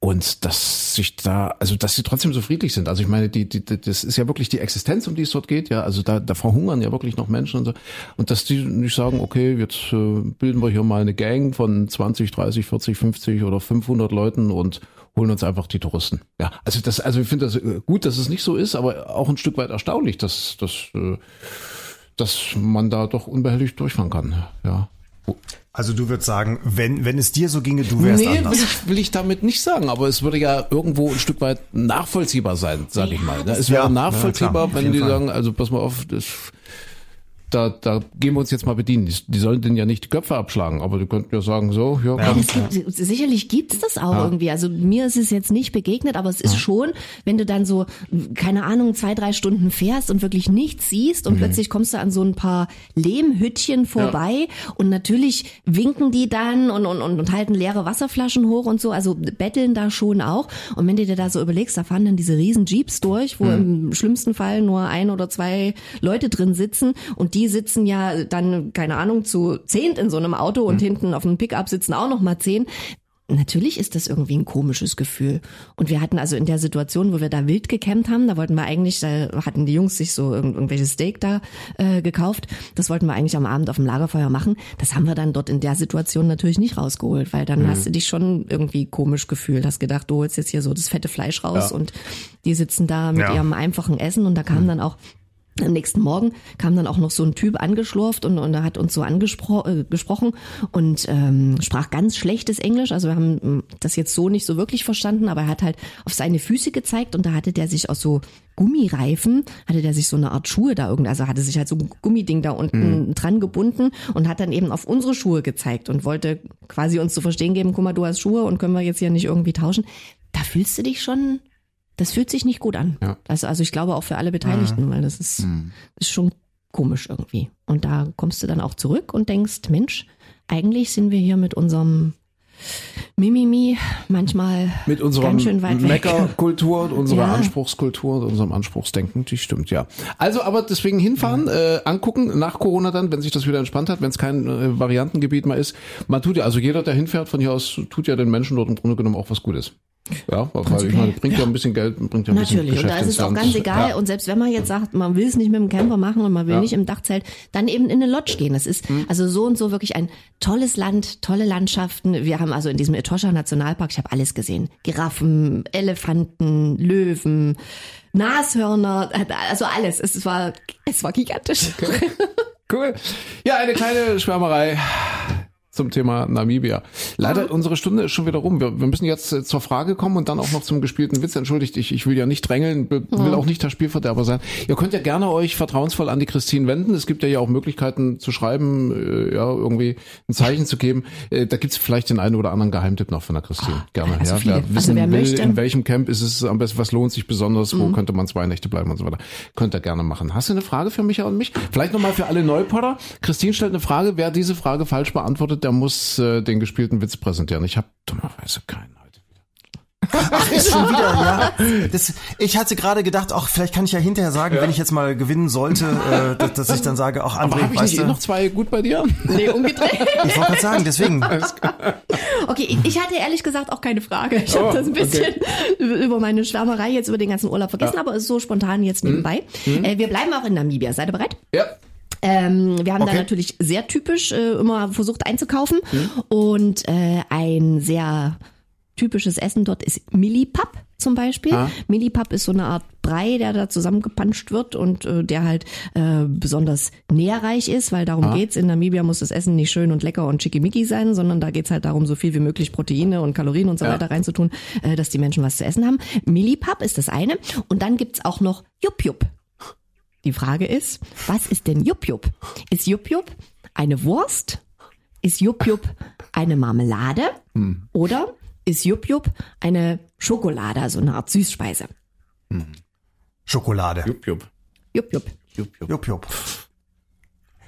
Und dass sich da, also dass sie trotzdem so friedlich sind. Also ich meine, die, die, das ist ja wirklich die Existenz, um die es dort geht. Ja, also da, da verhungern ja wirklich noch Menschen und so. Und dass die nicht sagen, okay, jetzt äh, bilden wir hier mal eine Gang von 20, 30, 40, 50 oder 500 Leuten und holen uns einfach die Touristen. Ja, also das, also ich finde das äh, gut, dass es nicht so ist, aber auch ein Stück weit erstaunlich, dass, dass, äh, dass man da doch unbehelligt durchfahren kann. Ja. Also du würdest sagen, wenn, wenn es dir so ginge, du wärst Nee, will anders. ich, will ich damit nicht sagen, aber es würde ja irgendwo ein Stück weit nachvollziehbar sein, sage ich mal. ne? Es wäre Ja, nachvollziehbar, ja, klar, wenn die Fall. sagen, also pass mal auf, das, da, da gehen wir uns jetzt mal bedienen. Die, die sollen denen ja nicht die Köpfe abschlagen, aber die könnten ja sagen, so, ja, Ja, gibt, sicherlich gibt es das auch irgendwie. Also mir ist es jetzt nicht begegnet, aber es ist schon, wenn du dann so, keine Ahnung, zwei, drei Stunden fährst und wirklich nichts siehst und plötzlich kommst du an so ein paar Lehmhüttchen vorbei und natürlich winken die dann und, und, und, und halten leere Wasserflaschen hoch und so, also betteln da schon auch. Und wenn du dir da so überlegst, da fahren dann diese riesen Jeeps durch, wo im schlimmsten Fall nur ein oder zwei Leute drin sitzen und die sitzen ja dann, keine Ahnung, zu zehnt in so einem Auto und hinten auf dem Pickup sitzen auch noch mal zehn. Natürlich ist das irgendwie ein komisches Gefühl. Und wir hatten also in der Situation, wo wir da wild gecampt haben, da wollten wir eigentlich, da hatten die Jungs sich so irgend- irgendwelches Steak da äh, gekauft. Das wollten wir eigentlich am Abend auf dem Lagerfeuer machen. Das haben wir dann dort in der Situation natürlich nicht rausgeholt, weil dann hast du dich schon irgendwie komisch gefühlt, hast gedacht, du holst jetzt hier so das fette Fleisch raus und die sitzen da mit Ja. ihrem einfachen Essen und da kam dann auch am nächsten Morgen kam dann auch noch so ein Typ angeschlurft und, und er hat uns so angespro äh, und ähm, sprach ganz schlechtes Englisch. Also wir haben mm, das jetzt so nicht so wirklich verstanden, aber er hat halt auf seine Füße gezeigt und da hatte der sich aus so Gummireifen, hatte der sich so eine Art Schuhe da irgendwie, also hatte sich halt so ein Gummiding da unten dran gebunden und hat dann eben auf unsere Schuhe gezeigt und wollte quasi uns zu verstehen geben, guck mal, du hast Schuhe und können wir jetzt hier nicht irgendwie tauschen. Da fühlst du dich schon das fühlt sich nicht gut an. Ja. Also, also ich glaube auch für alle Beteiligten, weil das ist, ist schon komisch irgendwie. Und da kommst du dann auch zurück und denkst, Mensch, eigentlich sind wir hier mit unserem Mimimi manchmal Mit unserer ganz schön weit weg. Meckerkultur und unserer Ja. Anspruchskultur und unserem Anspruchsdenken, die stimmt, ja. Also, aber deswegen hinfahren, äh, angucken, nach Corona dann, wenn sich das wieder entspannt hat, wenn es kein äh, Variantengebiet mehr ist. Man tut ja, also jeder, der hinfährt von hier aus, tut ja den Menschen dort im Grunde genommen auch was Gutes. Ja, weil ich meine, bringt ja. ein bisschen Geld, bringt ja ein bisschen Natürlich, und da ist es auch Land. ganz egal. Ja. Und selbst wenn man jetzt sagt, man will es nicht mit dem Camper machen und man will Ja. nicht im Dachzelt, dann eben in eine Lodge gehen. Das ist Hm. also so und so wirklich ein tolles Land, tolle Landschaften. Wir haben also in diesem Etosha Nationalpark, ich habe alles gesehen. Giraffen, Elefanten, Löwen, Nashörner, also alles. Es war, es war gigantisch. Cool. Ja, eine kleine Schwärmerei zum Thema Namibia. Leider, unsere Stunde ist schon wieder rum. Wir, wir müssen jetzt äh, zur Frage kommen und dann auch noch zum gespielten Witz. Entschuldigt, ich, ich will ja nicht drängeln, will auch nicht der Spielverderber sein. Ihr könnt ja gerne euch vertrauensvoll an die Christine wenden. Es gibt ja hier auch Möglichkeiten zu schreiben, äh, ja, irgendwie ein Zeichen zu geben. Äh, da gibt's vielleicht den einen oder anderen Geheimtipp noch von der Christine. Gerne. also ja, viele. wer Also wissen wer will, möchte. in welchem Camp ist es am besten, was lohnt sich besonders, wo könnte man zwei Nächte bleiben und so weiter. Könnt ihr gerne machen. Hast du eine Frage für Micha und mich? Vielleicht nochmal für alle Neupotter. Christine stellt eine Frage. Wer diese Frage falsch beantwortet, der muss äh, den gespielten Witz präsentieren. Ich habe dummerweise keinen heute. Ach, ist schon wieder, ja. Das, ich hatte gerade gedacht, auch vielleicht kann ich ja hinterher sagen, wenn ich jetzt mal gewinnen sollte, äh, dass, dass ich dann sage, auch Aber André, habe ich weißt nicht eh du, noch zwei gut bei dir? Nee, umgedreht. ich wollte gerade sagen, deswegen. Okay, ich- ich hatte ehrlich gesagt auch keine Frage. Ich habe Oh, das ein bisschen über meine Schwärmerei jetzt über den ganzen Urlaub vergessen, aber ist so spontan jetzt nebenbei. Äh, wir bleiben auch in Namibia. Seid ihr bereit? Ja. Ähm, wir haben da Okay. natürlich sehr typisch äh, immer versucht einzukaufen und äh, ein sehr typisches Essen dort ist Millipap. zum Beispiel. Ja. Millipap ist so eine Art Brei, der da zusammengepanscht wird und äh, der halt äh, besonders nährreich ist, weil darum geht's. In Namibia muss das Essen nicht schön und lecker und schickimicki sein, sondern da geht's halt darum, so viel wie möglich Proteine und Kalorien und so Ja. weiter reinzutun, äh, dass die Menschen was zu essen haben. Millipap ist das eine. Und dann gibt's auch noch Jup Jup. Die Frage ist, was ist denn Jup Jup? Ist Jup Jup eine Wurst? Ist Jup Jup eine Marmelade? Oder ist Jup Jup eine Schokolade, also eine Art Süßspeise? Schokolade. Jupp, jupp. Jup Jup. Jupp, jupp. Jupp, jupp.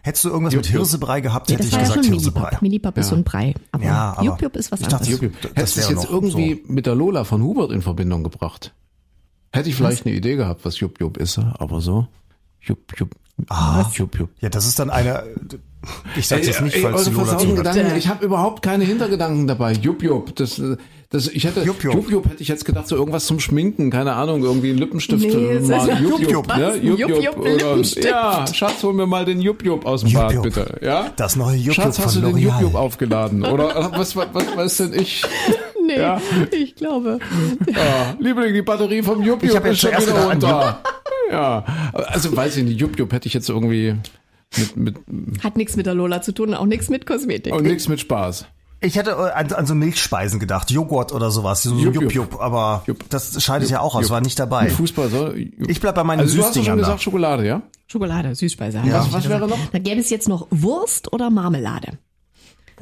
Hättest du irgendwas Jupp, mit jupp. Hirsebrei gehabt, hätte Das ich ja gesagt Hirsebrei. Millipap ist so ein Brei. Aber, Ja, aber Jup Jup ist was ich dachte, anderes. Jupp, Jupp, das Hättest du es jetzt irgendwie mit der Lola von Hubert in Verbindung gebracht? Hätte ich vielleicht eine Idee gehabt, was Jupp Jupp ist, aber so. Jupp, Jupp. Ah. Jupp, Jupp. Ja, das ist dann eine. Ich sag das nicht, Ey, falls die Lola zuhört. Gedanken, ich habe überhaupt keine Hintergedanken dabei. Jupp, jupp. Das, das, ich hätte, Jupp, jupp, jupp. jupp, hätte ich jetzt gedacht, so irgendwas zum Schminken, keine Ahnung, irgendwie ein Lippenstift. Nee, mal ist- Jupp, Jupp, jupp, jupp. ne? Was? Jupp, Jupp, jupp. Lippenstift. Ja, Schatz, hol mir mal den Jupp, jupp aus dem Jupp, Bad, bitte. Ja? Das neue Jupp, Schatz, Jupp hast du den Jupp, jupp aufgeladen? Oder was, was, was weiß denn ich? Nee, Ja. ich glaube. Ja, Liebling, die Batterie vom Jupp, Ich jupp hab jetzt ist schon wieder runter. Ja, also weiß ich nicht, Jupp, jupp hätte ich jetzt irgendwie mit, mit, Hat nichts mit der Lola zu tun, auch nichts mit Kosmetik. und nichts mit Spaß. Ich hätte an, an so Milchspeisen gedacht, Joghurt oder sowas, so Jupp, Jupp, Jupp. Aber Jupp. das scheidet ja auch aus, Jupp. war nicht dabei. Fußball so. Ich bleib bei meinen Also du hast ja schon Süßdingern da. gesagt Schokolade, ja? Schokolade, Süßspeise. Ja. Was gesagt. wäre noch? Da gäbe es jetzt noch Wurst oder Marmelade.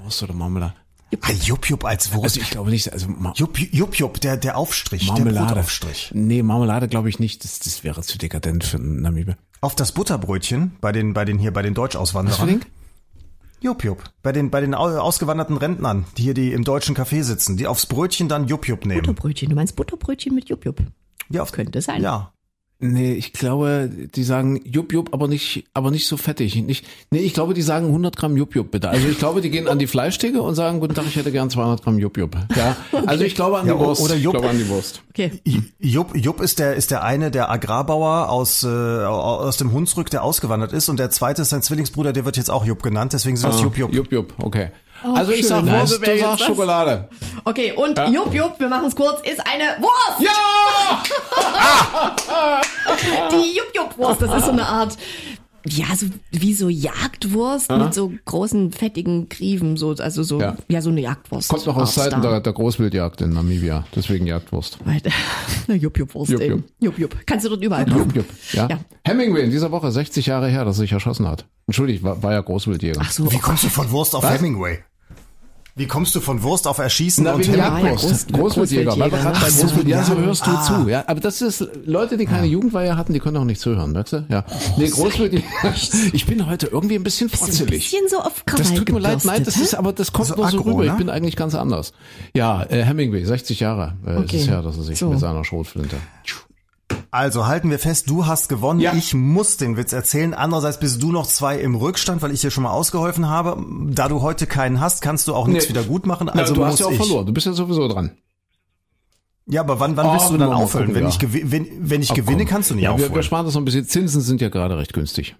Wurst oder Marmelade? Ah, Jupp, Jupp als Wurst. Also ich glaube nicht, also Jupp, Jupp, Jupp, der, der Aufstrich, der Marmelade. Brotaufstrich. Nee, Marmelade glaube ich nicht. Das, das wäre zu dekadent für Namibia. Auf das Butterbrötchen bei den, bei den hier, bei den Was für Deutschauswanderern. Jupp, Jupp. Bei den, bei den au- ausgewanderten Rentnern, die hier die im deutschen Café sitzen, die aufs Brötchen dann Jupp, Jupp nehmen. Butterbrötchen. Du meinst Butterbrötchen mit Jup Jup? Ja, auf, Könnte sein. ja. Nee, ich glaube, die sagen Jupp Jupp, aber nicht, aber nicht so fettig. Nicht, nee, ich glaube, die sagen 100 Gramm Jupp Jupp bitte. Also ich glaube, die gehen an die Fleischtheke und sagen, guten Tag, ich hätte gern 200 Gramm Jupp Jupp. Ja, also ich glaube an die Ja, Wurst. oder Jupp. Ich glaube an die Wurst. Okay. Jupp, Jupp ist der, ist der eine, der Agrarbauer aus, äh, aus dem Hunsrück, der ausgewandert ist. Und der zweite ist sein Zwillingsbruder, der wird jetzt auch Jupp genannt. Deswegen sind das Jupp, Jupp. Jupp Jupp, okay. Auch also ich sag? Wurst, Also du sagst Schokolade. Okay, und Jupp Jupp, wir machen es kurz, ist eine Wurst. Ja! Die Jupp Jupp Wurst, das ist so eine Art, ja, so wie so Jagdwurst mit so großen fettigen Grieven, so, also so, ja, Ja. so eine Jagdwurst. Kommt noch aus Zeiten der, der Großwildjagd in Namibia. Deswegen Jagdwurst. Eine Jupp Jupp Wurst Jupp, eben. Jupp Jupp. Kannst du dort überall kaufen. Jupp Jupp, ja. Ja. Hemingway in dieser Woche 60 Jahre her, dass er sich erschossen hat. Entschuldigt, war, war ja Großwildjäger. Ach so, Wie kommst du von Wurst auf Was? Hemingway? Wie kommst du von Wurst auf Erschießen Na, und Hemingway? ja. Groß- Großwildjäger. Ne? Ach so, ja, so ja. hörst du Ah. zu. Ja, aber das ist Leute, die keine Jugendweihe hatten, die können auch nicht zuhören, weißt du? Ja. Nee, Großwildjäger. Ich bin heute irgendwie ein bisschen du ein frotzelig. bisschen so auf Krawall Das tut mir leid, nein, das ist aber das kommt So nur so rüber. Ich ne? bin eigentlich ganz anders. Ja, äh, Hemingway, 60 Jahre äh, Okay. ist es her, dass er sich So. mit seiner Schrotflinte. Also halten wir fest, du hast gewonnen. Ja. Ich muss den Witz erzählen. Andererseits bist du noch zwei im Rückstand, weil ich dir schon mal ausgeholfen habe. Da du heute keinen hast, kannst du auch nichts Nee. wieder gut machen. Na, Also du muss hast ja auch ich. verloren. Du bist ja sowieso dran. Ja, aber wann, wann willst du dann gucken, Wenn ja. ich, wenn, wenn ich Ach, gewinne, kannst du nicht ja, wir, wir aufholen. sparen das noch ein bisschen. Zinsen sind ja gerade recht günstig.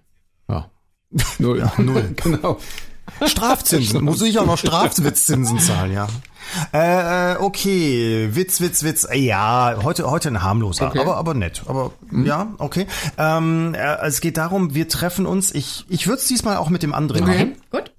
Ja. Null. null. genau. Strafzinsen. Muss ich auch noch Strafwitzzinsen zahlen, ja. Äh, äh, okay, Witz, Witz, Witz. Ja, heute heute ein harmloser, Okay. aber aber nett. Aber ja, okay. Ähm, äh, es geht darum, wir treffen uns. Ich ich würde es diesmal auch mit dem André machen. Gut.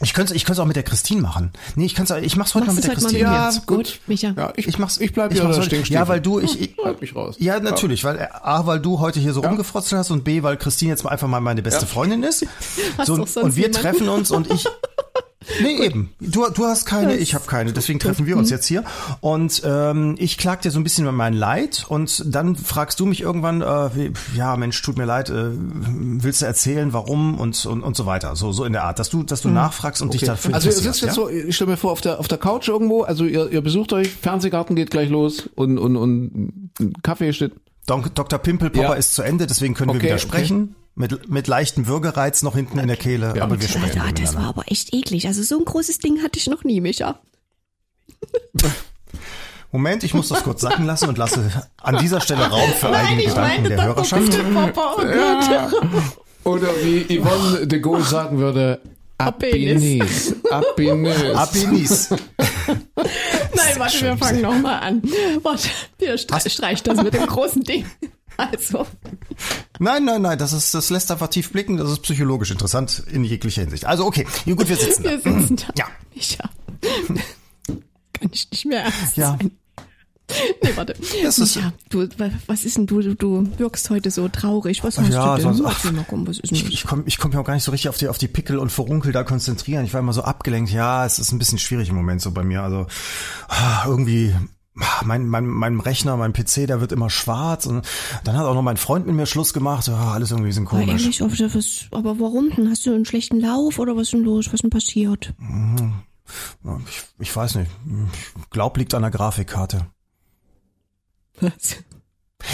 Ich könnte ich könnte auch mit der Christine machen. Nee, ich kann's ich mach's heute Machst mal mit der heute Christine mal mit jetzt. mir? Gut, Micha. Ja, ich, Ich mach's ich bleib ich ja mach's der heute. Ja, weil du ich, ich Halt mich raus. ja, natürlich, weil äh, A, weil du heute hier so rumgefrotzelt hast und B, weil Christine jetzt mal einfach mal meine beste Ja. Freundin ist. Hast So, und wir niemanden. treffen uns und ich Nee, eben. Du, du hast keine, ich habe keine. Deswegen treffen wir uns jetzt hier. Und ähm, ich klag dir so ein bisschen über mein Leid und dann fragst du mich irgendwann, äh, ja Mensch, tut mir leid, äh, willst du erzählen, warum und, und, und so weiter. So, so in der Art, dass du, dass du nachfragst und dich dafür Also ihr sitzt jetzt ja? so, ich stelle mir vor, auf der, auf der Couch irgendwo, also ihr, ihr besucht euch, Fernsehgarten geht gleich los und, und, und ein Kaffee steht. Dr. Pimpelpopper Ja. ist zu Ende, deswegen können wir Okay, wieder sprechen. Mit, mit leichtem Würgereiz noch hinten in der Kehle, Ja. aber wir sprechen Alter, das war aber echt eklig. Also so ein großes Ding hatte ich noch nie, Micha. Moment, ich muss das kurz sacken lassen und lasse an dieser Stelle Raum für eigene Gedanken der Hörerschaft. Papa, oh Gott. Oder wie Yvonne de Gaulle sagen würde. Apenis. Apenis. Apenis. Nein, warte, wir fangen nochmal an. Warte, wir stre streicht das mit dem großen Ding. Also, Nein, nein, nein, das ist, das lässt einfach tief blicken, das ist psychologisch interessant in jeglicher Hinsicht. Also okay, ja, gut, wir sitzen da. wir sitzen da. Ja. Micha. Kann ich nicht mehr ernst Ja. sein. Nee, warte. Das ist- Micha, du, wa- was ist denn du? Du, du wirkst heute so traurig. Was hast Ja, du denn? sonst- komm, was ist denn Ich, ich komme ich komm ja auch gar nicht so richtig auf die, auf die Pickel und Verunkel da konzentrieren. Ich war immer so abgelenkt. Ja, es ist ein bisschen schwierig im Moment so bei mir. Also ah, irgendwie mein, mein, mein Rechner, mein PC, der wird immer schwarz. Und dann hat auch noch mein Freund mit mir Schluss gemacht. Ja, alles irgendwie ein bisschen Aber komisch. ehrlich, aber, was, aber warum denn? Hast du einen schlechten Lauf oder was ist denn los? Was ist denn passiert? Ich, ich weiß nicht. Ich glaub, liegt an der Grafikkarte. Was?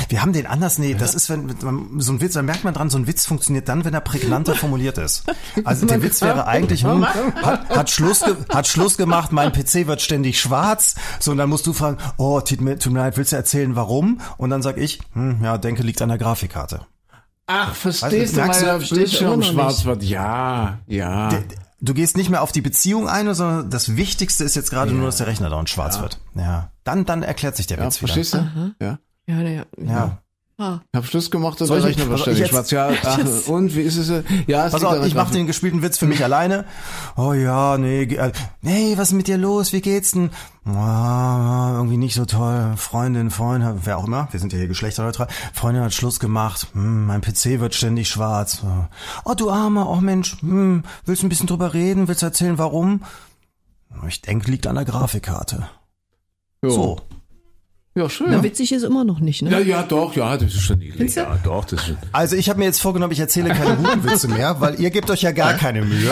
Wir haben den anders, nee, das ist, wenn wenn- so ein Witz, da merkt man dran, so ein Witz funktioniert dann, wenn er prägnanter formuliert ist. Also der Witz wäre eigentlich, hm, hat, hat, Schluss ge, hat Schluss gemacht, mein PC wird ständig schwarz. So, und dann musst du fragen, oh, tut mir, tut mir leid, willst du erzählen, warum? Und dann sag ich, hm, ja, denke, liegt an der Grafikkarte. Ach, verstehst du, merkst du, verstehe ich Bildschirm schwarz wird? Ja, ja. Du gehst nicht mehr auf die Beziehung ein, sondern das Wichtigste ist jetzt gerade nur, dass der Rechner dauernd schwarz wird. Ja. Dann, dann erklärt sich der Ja, Witz wieder. verstehst du? Ja. Ja, naja. Ja. Ah. Ich hab Schluss gemacht und ich- Rechner wird also. Ja, ach, und wie ist es? Ja, es Pass auf, ich mach den gespielten Witz für mich alleine. Oh ja, nee, äh, nee, was ist mit dir los? Wie geht's denn? Ah, irgendwie nicht so toll. Freundin, Freund, wer auch immer, wir sind ja hier geschlechterneutral. Freundin hat Schluss gemacht. Hm, mein PC wird ständig schwarz. Oh, du Armer, oh Mensch, hm, willst du ein bisschen drüber reden? Willst du erzählen, warum? Ich denke, liegt an der Grafikkarte. Jo. So. Ja, schön. Na, witzig ist immer noch nicht, ne? Ja, ja, doch, ja, das ist schon du? Ja, doch, das ist schon. Also ich habe mir jetzt vorgenommen, ich erzähle keine guten Witze mehr, weil ihr gebt euch ja gar keine Mühe.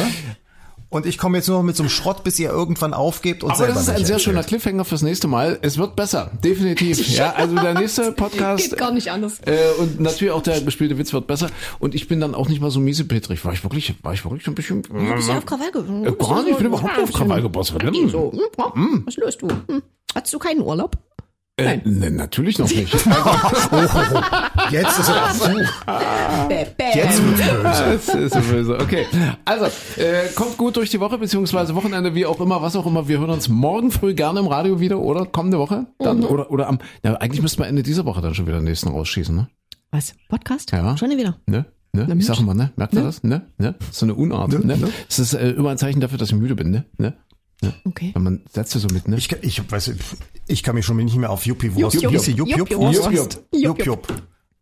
Und ich komme jetzt nur noch mit so einem Schrott, bis ihr irgendwann aufgebt und Aber selber das ist ein sehr erzählt. schöner Cliffhanger fürs nächste Mal. Es wird besser, definitiv. Ja, also der nächste Podcast. Geht gar nicht anders. Äh, und natürlich auch der gespielte Witz wird besser. Und ich bin dann auch nicht mal so miesepetrig. War ich wirklich, war ich wirklich ein bisschen. Du bist ja auf Krawall ge- Äh, gar nicht, ich bin überhaupt nicht auf Krawall gebossen. So, hm, ja, was löst du? Hm. Hattest du keinen Urlaub? Äh, ne, natürlich noch nicht. Jetzt ist er. Jetzt wird's böse. Ist so böse. Okay. Also, äh, kommt gut durch die Woche, beziehungsweise Wochenende, wie auch immer, was auch immer. Wir hören uns morgen früh gerne im Radio wieder oder kommende Woche. Dann, Mhm. oder, oder am, ja, eigentlich müssten wir Ende dieser Woche dann schon wieder den nächsten rausschießen, ne? Was? Podcast? Ja. Schon wieder. Ne? Ne? Na, Ich sag mal, ne? Merkt ihr das? Ne? Ne? So eine Unart, ne? Ne? Das ist äh, immer ein Zeichen dafür, dass ich müde bin, ne? Ne? Okay. Wenn man Sätze so mit, ne? Ich, ich weiß, ich kann mich schon nicht mehr auf Juppie Wurst. Jupp? Jupp, Jupp, Jupp, Jupp? Jupp, Jupp. Jupp, Jupp.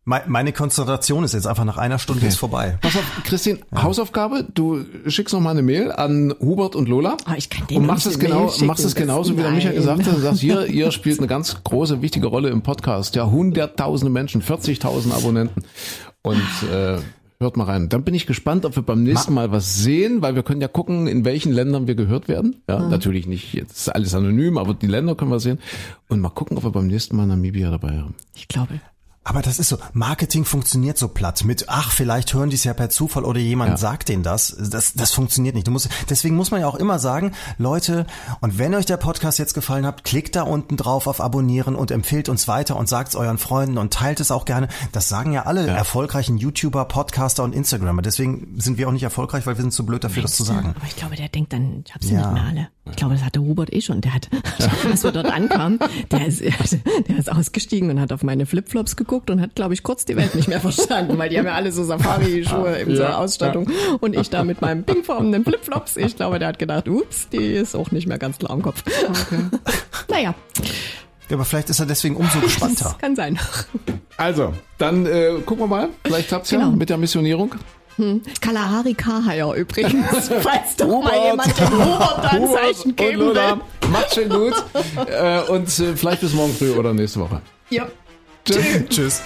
Me- Meine Konzentration ist jetzt einfach nach einer Stunde ist vorbei. Pass auf, Christine, Hausaufgabe, du schickst noch mal eine Mail an Hubert und Lola. Ah, ich kann denen und machst es genau, machst es genauso, wie der Micha nein. gesagt hat. Du sagst, ihr, ihr spielt eine ganz große, wichtige Rolle im Podcast. Ja, hunderttausende Menschen, 40.000 Abonnenten. Und, äh, hört mal rein. Dann bin ich gespannt, ob wir beim nächsten Mal was sehen, weil wir können ja gucken, in welchen Ländern wir gehört werden. Ja, natürlich nicht, jetzt ist alles anonym, aber die Länder können wir sehen. Und mal gucken, ob wir beim nächsten Mal Namibia dabei haben. Ich glaube. Aber das ist so, Marketing funktioniert so platt mit, ach, vielleicht hören die es ja per Zufall oder jemand Ja. sagt denen das. Das, das funktioniert nicht. Du musst, deswegen muss man ja auch immer sagen, Leute, und wenn euch der Podcast jetzt gefallen hat, klickt da unten drauf auf Abonnieren und empfehlt uns weiter und sagt es euren Freunden und teilt es auch gerne. Das sagen ja alle erfolgreichen YouTuber, Podcaster und Instagrammer. Deswegen sind wir auch nicht erfolgreich, weil wir sind zu blöd dafür, das zu sagen. Aber ich glaube, der denkt dann, ich hab sie Ja. nicht mehr alle. Ich glaube, das hatte Hubert eh schon. Der hat, als wir dort ankamen, der ist, der ist ausgestiegen und hat auf meine Flipflops geguckt und hat, glaube ich, kurz die Welt nicht mehr verstanden, weil die haben ja alle so Safari-Schuhe in so Ja, Ausstattung. Und ich da mit meinem pinkfarbenen Flipflops. Ich glaube, der hat gedacht, ups, die ist auch nicht mehr ganz klar im Kopf. naja, Ja, aber vielleicht ist er deswegen umso gespannter. das kann sein. Also, dann äh, gucken wir mal. Vielleicht klappt's ja Genau. mit der Missionierung. Kalahari Kahaya übrigens, falls doch mal Hubert. jemand den Hubert da ein Zeichen geben will. macht's schön gut. äh, und äh, vielleicht bis morgen früh oder nächste Woche. Ja. Tschüss. Tschüss.